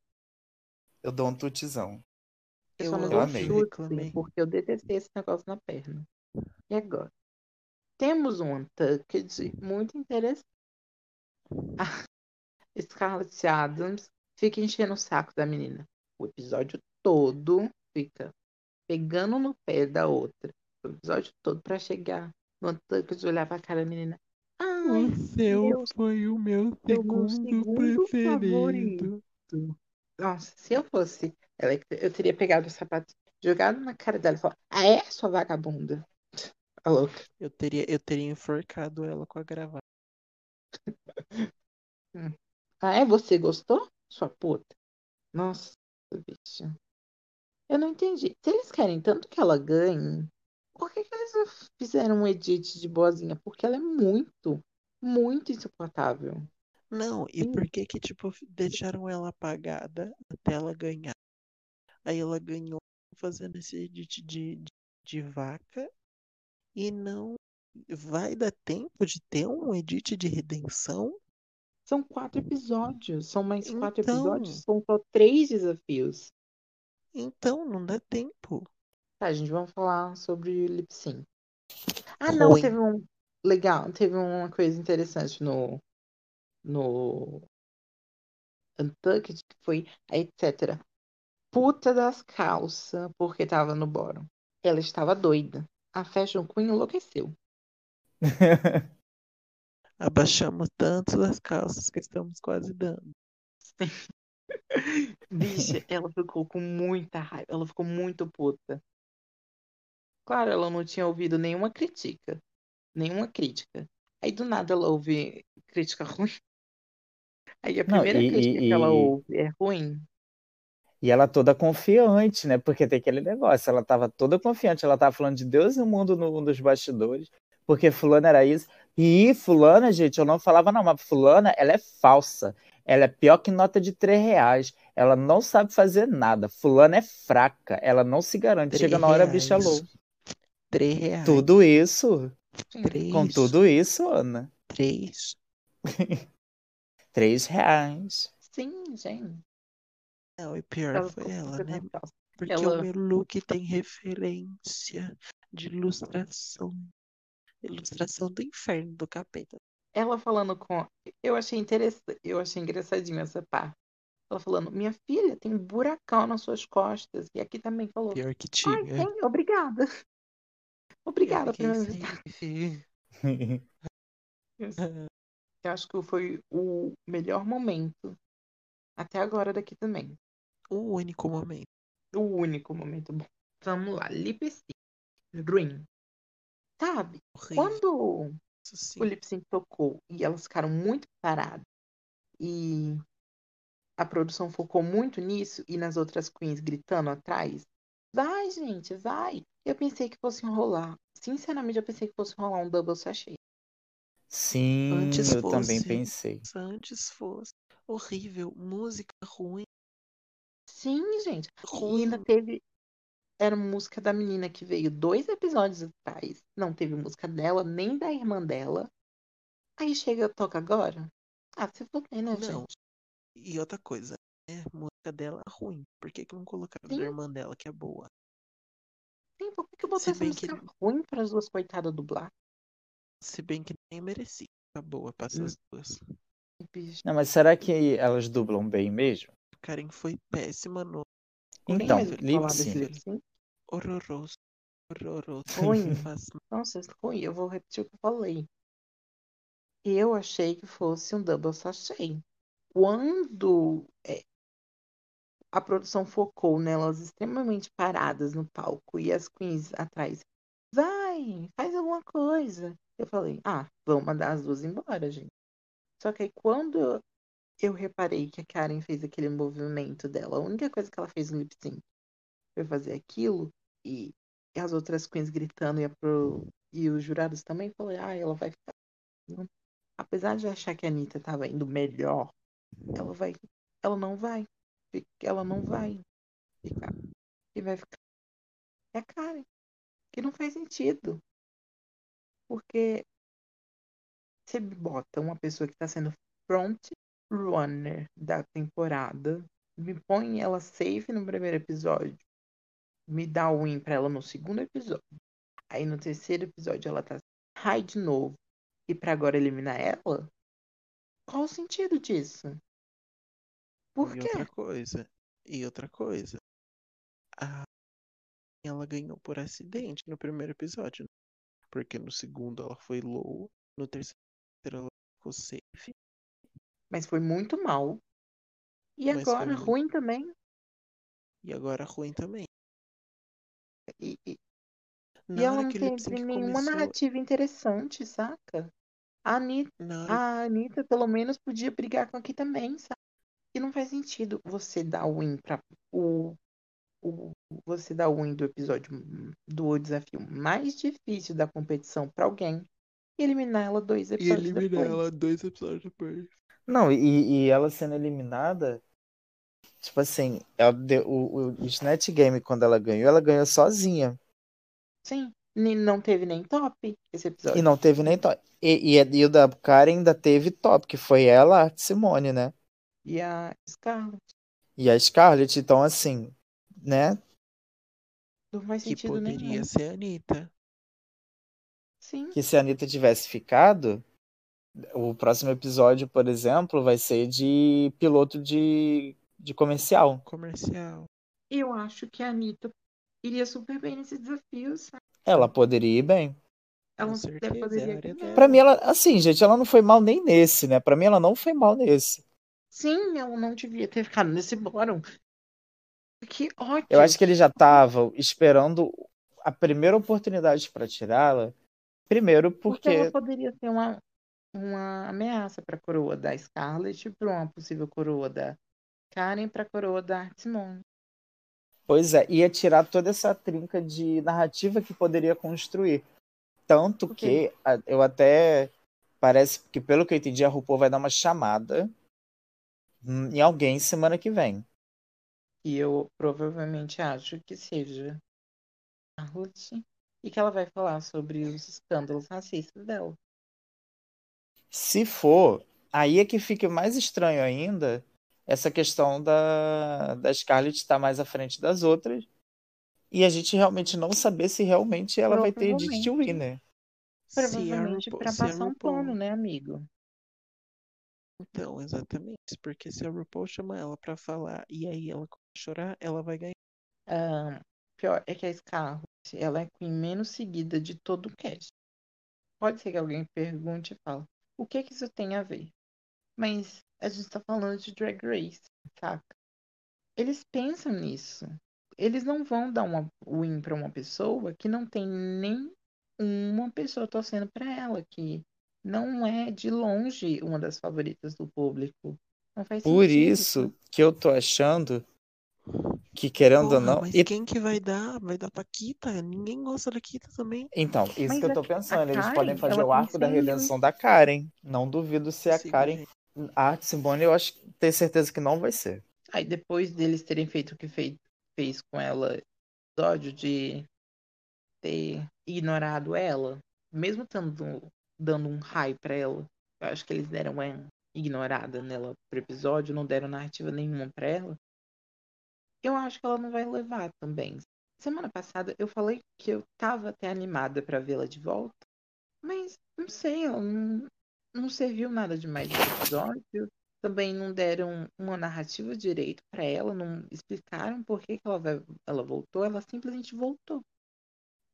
[SPEAKER 2] Eu dou um tutizão.
[SPEAKER 1] Eu,
[SPEAKER 3] Eu
[SPEAKER 1] dou
[SPEAKER 2] amei.
[SPEAKER 1] chute,
[SPEAKER 3] reclamei.
[SPEAKER 1] porque eu detestei esse negócio na perna. E agora? Temos um Untucked muito interessante. A Scarlett Adams fica enchendo o saco da menina. O episódio todo fica pegando no pé da outra. O episódio todo pra chegar no Untucked e olhar pra cara da menina. Ai,
[SPEAKER 3] O seu
[SPEAKER 1] meu-
[SPEAKER 3] foi o meu
[SPEAKER 1] foi o meu
[SPEAKER 3] segundo,
[SPEAKER 1] segundo
[SPEAKER 3] preferido.
[SPEAKER 1] Nossa, se eu fosse ela, eu teria pegado o sapato, jogado na cara dela e falado: Ah, é, sua vagabunda? A louca.
[SPEAKER 3] Eu teria, eu teria enforcado ela com a gravata.
[SPEAKER 1] Ah, é? Você gostou? Sua puta. Nossa, bicho. Eu não entendi. Se eles querem tanto que ela ganhe, por que, que eles não fizeram um edit de boazinha? Porque ela é muito, muito insuportável.
[SPEAKER 3] Não, e
[SPEAKER 1] Sim.
[SPEAKER 3] por que que, tipo, deixaram ela apagada até ela ganhar? Aí ela ganhou fazendo esse edit de, de, de vaca e não vai dar tempo de ter um edit de redenção?
[SPEAKER 1] São quatro episódios. São mais quatro
[SPEAKER 3] Então.
[SPEAKER 1] episódios. São só três desafios.
[SPEAKER 3] Então, não dá tempo.
[SPEAKER 1] Tá, gente, vamos falar sobre lip sync. Ah, não,
[SPEAKER 3] Ruim.
[SPEAKER 1] teve um. Legal, teve uma coisa interessante no. No. Untucked, que foi a etc. Puta das calças, porque tava no bórum. Ela estava doida. A Fashion Queen enlouqueceu.
[SPEAKER 3] Abaixamos tanto as calças que estamos quase dando.
[SPEAKER 1] Bicha, ela ficou com muita raiva. Ela ficou muito puta. Claro, ela não tinha ouvido nenhuma crítica. Nenhuma crítica. Aí do nada ela ouve crítica ruim. Aí a
[SPEAKER 2] Não,
[SPEAKER 1] primeira
[SPEAKER 2] e-
[SPEAKER 1] crítica
[SPEAKER 2] e-
[SPEAKER 1] que ela
[SPEAKER 2] e-
[SPEAKER 1] ouve é ruim.
[SPEAKER 2] E ela toda confiante, né? Porque tem aquele negócio, ela tava toda confiante, ela tava falando de Deus e o mundo no, nos bastidores, porque fulana era isso. E fulana, gente, eu não falava não, mas fulana, ela é falsa. Ela é pior que nota de 3 reais. Ela não sabe fazer nada. Fulana é fraca. Ela não se garante.
[SPEAKER 3] Três
[SPEAKER 2] Chega na hora,
[SPEAKER 3] reais.
[SPEAKER 2] bicha louca.
[SPEAKER 3] Três reais.
[SPEAKER 2] Tudo isso,
[SPEAKER 3] Três.
[SPEAKER 2] com tudo isso, Ana.
[SPEAKER 3] Três.
[SPEAKER 2] 3 reais.
[SPEAKER 1] Sim, gente.
[SPEAKER 3] Não, e pior
[SPEAKER 1] Ela
[SPEAKER 3] foi ela, né? Porque
[SPEAKER 1] Ela-
[SPEAKER 3] o meu look tem referência de ilustração. Ilustração do inferno, do capeta.
[SPEAKER 1] Ela falando com. Eu achei interessante, eu achei engraçadinho essa parte. Ela falando, minha filha, tem um buracão nas suas costas. E aqui também falou,
[SPEAKER 3] Pior que
[SPEAKER 1] ai,
[SPEAKER 3] tinha.
[SPEAKER 1] tem, obrigada. Obrigada por me
[SPEAKER 3] sem-
[SPEAKER 1] Eu acho que foi o melhor momento até agora daqui também.
[SPEAKER 3] O único momento.
[SPEAKER 1] O único momento bom. Vamos lá, lip sync. Sabe,
[SPEAKER 3] Horrível.
[SPEAKER 1] quando o lip sync tocou e elas ficaram muito paradas e a produção focou muito nisso e nas outras queens gritando atrás. Vai, gente, vai. Eu pensei que fosse enrolar. Sinceramente, eu pensei que fosse enrolar um double sachê.
[SPEAKER 2] Sim,
[SPEAKER 3] Antes
[SPEAKER 2] eu também
[SPEAKER 3] fosse.
[SPEAKER 2] pensei.
[SPEAKER 3] Se antes fosse horrível, música ruim,
[SPEAKER 1] Sim, gente. E
[SPEAKER 3] ruim.
[SPEAKER 1] ainda teve. Era música da menina que veio dois episódios atrás. Não teve música dela, nem da irmã dela. Aí chega, toca agora. Ah, se fuder, né,
[SPEAKER 3] Não.
[SPEAKER 1] gente?
[SPEAKER 3] E outra coisa, né? Música dela é ruim. Por que, que não colocaram
[SPEAKER 1] Sim.
[SPEAKER 3] da irmã dela, que é boa?
[SPEAKER 1] Sim, por que que botou
[SPEAKER 3] Se
[SPEAKER 1] essa
[SPEAKER 3] bem que-
[SPEAKER 1] música ruim para as duas coitadas dublar?
[SPEAKER 3] Se bem que nem merecia. Ficar boa pra
[SPEAKER 1] Hum.
[SPEAKER 3] essas duas.
[SPEAKER 1] Bicho.
[SPEAKER 2] Não, mas será que elas dublam bem mesmo?
[SPEAKER 3] Karen foi péssima no
[SPEAKER 2] Então,
[SPEAKER 1] mais o que
[SPEAKER 2] lip
[SPEAKER 1] falar desse
[SPEAKER 2] sync.
[SPEAKER 1] lip sync?
[SPEAKER 3] horroroso. Horroroso.
[SPEAKER 1] Ruim. Nossa, ruim. Eu vou repetir o que eu falei. Eu achei que fosse um double sachê. Quando é, a produção focou nelas extremamente paradas no palco e as queens atrás, vai, faz alguma coisa. Eu falei, ah, vamos mandar as duas embora, gente. Só que aí quando eu reparei que a Karen fez aquele movimento dela, a única coisa que ela fez no lip sync foi fazer aquilo e as outras queens gritando e, pro- e os jurados também, falei, ah, ela vai ficar. Apesar de achar que a Anitta tava indo melhor, ela vai. Ela não vai. Ela não vai ficar. E vai ficar. É a Karen. Que não faz sentido. Porque você bota uma pessoa que tá sendo front runner da temporada, me põe ela safe no primeiro episódio, me dá o win pra ela no segundo episódio. Aí no terceiro episódio ela tá high de novo. E pra agora eliminar ela? Qual o sentido disso? Por
[SPEAKER 3] E
[SPEAKER 1] quê?
[SPEAKER 3] outra coisa. E outra coisa. A... Ela ganhou por acidente no primeiro episódio. né? Porque no segundo ela foi low. No terceiro ela ficou safe.
[SPEAKER 1] Mas foi muito mal. E
[SPEAKER 3] Mas
[SPEAKER 1] agora
[SPEAKER 3] muito-
[SPEAKER 1] ruim também.
[SPEAKER 3] E agora ruim também.
[SPEAKER 1] E, e- e ela não teve nenhuma
[SPEAKER 3] começou.
[SPEAKER 1] narrativa interessante, saca? A Anitta,
[SPEAKER 3] hora...
[SPEAKER 1] a Anitta pelo menos podia brigar com aqui também, sabe? E não faz sentido você dar o win pra o, o você dar o win do episódio do desafio mais difícil da competição pra alguém e eliminar ela dois
[SPEAKER 3] E
[SPEAKER 1] episódios
[SPEAKER 3] eliminar
[SPEAKER 1] depois.
[SPEAKER 3] ela dois episódios depois.
[SPEAKER 2] Não, e, e ela sendo eliminada, tipo assim, ela deu- o, o Snatch Game, quando ela ganhou, ela ganhou sozinha.
[SPEAKER 1] Sim, nem- não teve nem top esse episódio.
[SPEAKER 2] E não teve nem top. E, e, e o da Karen ainda teve top, que foi ela, a Simone, né?
[SPEAKER 1] E a Scarlett.
[SPEAKER 2] E a Scarlett, então assim, né?
[SPEAKER 1] Não faz
[SPEAKER 3] Que
[SPEAKER 1] sentido
[SPEAKER 3] poderia
[SPEAKER 1] nenhum.
[SPEAKER 3] ser a Anitta.
[SPEAKER 1] Sim.
[SPEAKER 2] Que se a Anitta tivesse ficado, o próximo episódio, por exemplo, vai ser de piloto de, de comercial.
[SPEAKER 3] Comercial.
[SPEAKER 1] Eu acho que a Anitta iria super bem nesse desafio, sabe?
[SPEAKER 2] Ela poderia ir bem.
[SPEAKER 1] Ela
[SPEAKER 3] a
[SPEAKER 1] poderia
[SPEAKER 3] dela.
[SPEAKER 2] Pra mim, ela, assim, gente, ela não foi mal nem nesse, né? Pra mim, ela não foi mal nesse.
[SPEAKER 1] Sim, ela não devia ter ficado nesse bórum. Que ótimo.
[SPEAKER 2] Eu acho que eles já estavam esperando a primeira oportunidade pra tirá-la. Primeiro
[SPEAKER 1] Porque ela
[SPEAKER 2] porque
[SPEAKER 1] poderia ser uma, uma ameaça para a coroa da Scarlett, para uma possível coroa da Karen, para a coroa da Art Simone.
[SPEAKER 2] Pois é, ia tirar toda essa trinca de narrativa que poderia construir. Tanto que a- eu até. Parece que, pelo que eu entendi, a RuPaul vai dar uma chamada hum, em alguém semana que vem.
[SPEAKER 1] E eu provavelmente acho que seja Charlotte e que ela vai falar sobre os escândalos racistas dela.
[SPEAKER 2] Se for, aí é que fica mais estranho ainda essa questão da, da Scarlett estar mais à frente das outras e a gente realmente não saber se realmente ela vai ter Edith
[SPEAKER 1] Provavelmente.
[SPEAKER 2] Winner.
[SPEAKER 1] Provavelmente
[SPEAKER 3] RuPaul-
[SPEAKER 1] pra
[SPEAKER 3] se a
[SPEAKER 1] passar um pano, né, amigo?
[SPEAKER 3] Então, exatamente. Porque se a RuPaul chama ela pra falar e aí ela começa a chorar, ela vai ganhar.
[SPEAKER 1] Ah, pior é que a Scarlett, ela é a queen menos seguida de todo o cast. Pode ser que alguém pergunte e fale, o que que isso tem a ver? Mas a gente tá falando de Drag Race, saca? Eles pensam nisso. Eles não vão dar uma win pra uma pessoa que não tem nem uma pessoa torcendo pra ela, que não é de longe uma das favoritas do público. Não faz
[SPEAKER 2] Por isso que eu tô achando que, querendo ou
[SPEAKER 3] Porra,
[SPEAKER 2] não.
[SPEAKER 3] mas
[SPEAKER 2] e-
[SPEAKER 3] quem que vai dar? Vai dar pra Kita? Ninguém gosta da Kita também.
[SPEAKER 2] Então, isso
[SPEAKER 1] Mas
[SPEAKER 2] que eu tô pensando. Eles
[SPEAKER 1] Karen,
[SPEAKER 2] podem fazer o arco da
[SPEAKER 1] 100 mil.
[SPEAKER 2] redenção da Karen. Não duvido se a
[SPEAKER 3] Sigo,
[SPEAKER 2] Karen.
[SPEAKER 3] gente.
[SPEAKER 2] A Simone, eu acho tenho certeza que não vai ser.
[SPEAKER 1] Aí depois deles terem feito o que fei- fez com ela, episódio de ter ignorado ela, mesmo tendo, dando um high pra ela, eu acho que eles deram uma ignorada nela pro episódio, não deram narrativa nenhuma pra ela. Eu acho que ela não vai levar também. Semana passada eu falei que eu tava até animada pra vê-la de volta, mas não sei, ela não, não serviu nada demais no episódio. Também não deram uma narrativa direito pra ela, não explicaram por que, que ela, vai- ela voltou, ela simplesmente voltou.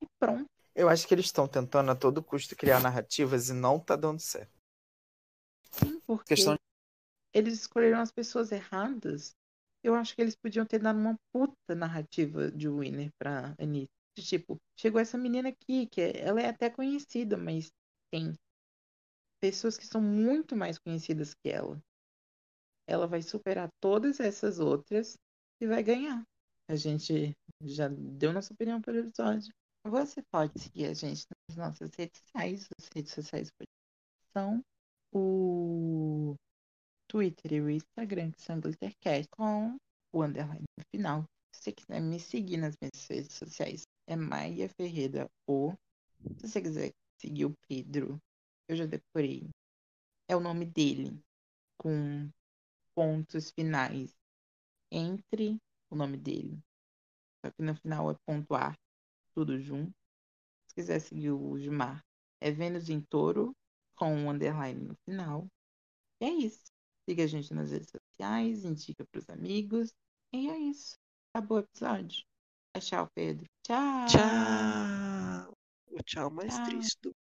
[SPEAKER 1] E pronto.
[SPEAKER 2] Eu acho que eles estão tentando a todo custo criar narrativas e não tá dando certo.
[SPEAKER 1] Sim, porque
[SPEAKER 2] Questão
[SPEAKER 1] eles escolheram as pessoas erradas. Eu acho que eles podiam ter dado uma puta narrativa de winner pra Anitta. Tipo, chegou essa menina aqui, que é- ela é até conhecida, mas tem pessoas que são muito mais conhecidas que ela. Ela vai superar todas essas outras e vai ganhar. A gente já deu nossa opinião pelo episódio. Você pode seguir a gente nas nossas redes sociais. As redes sociais são o Twitter e o Instagram, que são GlitterCast, com o underline no final. Se você quiser me seguir nas minhas redes sociais, é Maia Ferreira ou se você quiser seguir o Pedro, eu já decorei. É o nome dele, com pontos finais entre o nome dele. Só que no final é ponto ar, tudo junto. Se quiser seguir o Gilmar, é Vênus em Touro, com um underline no final. E é isso. Siga a gente nas redes sociais, indica pros amigos. E é isso. Acabou o episódio. Tchau, Pedro. Tchau.
[SPEAKER 3] Tchau. O tchau mais
[SPEAKER 1] Tchau.
[SPEAKER 3] triste do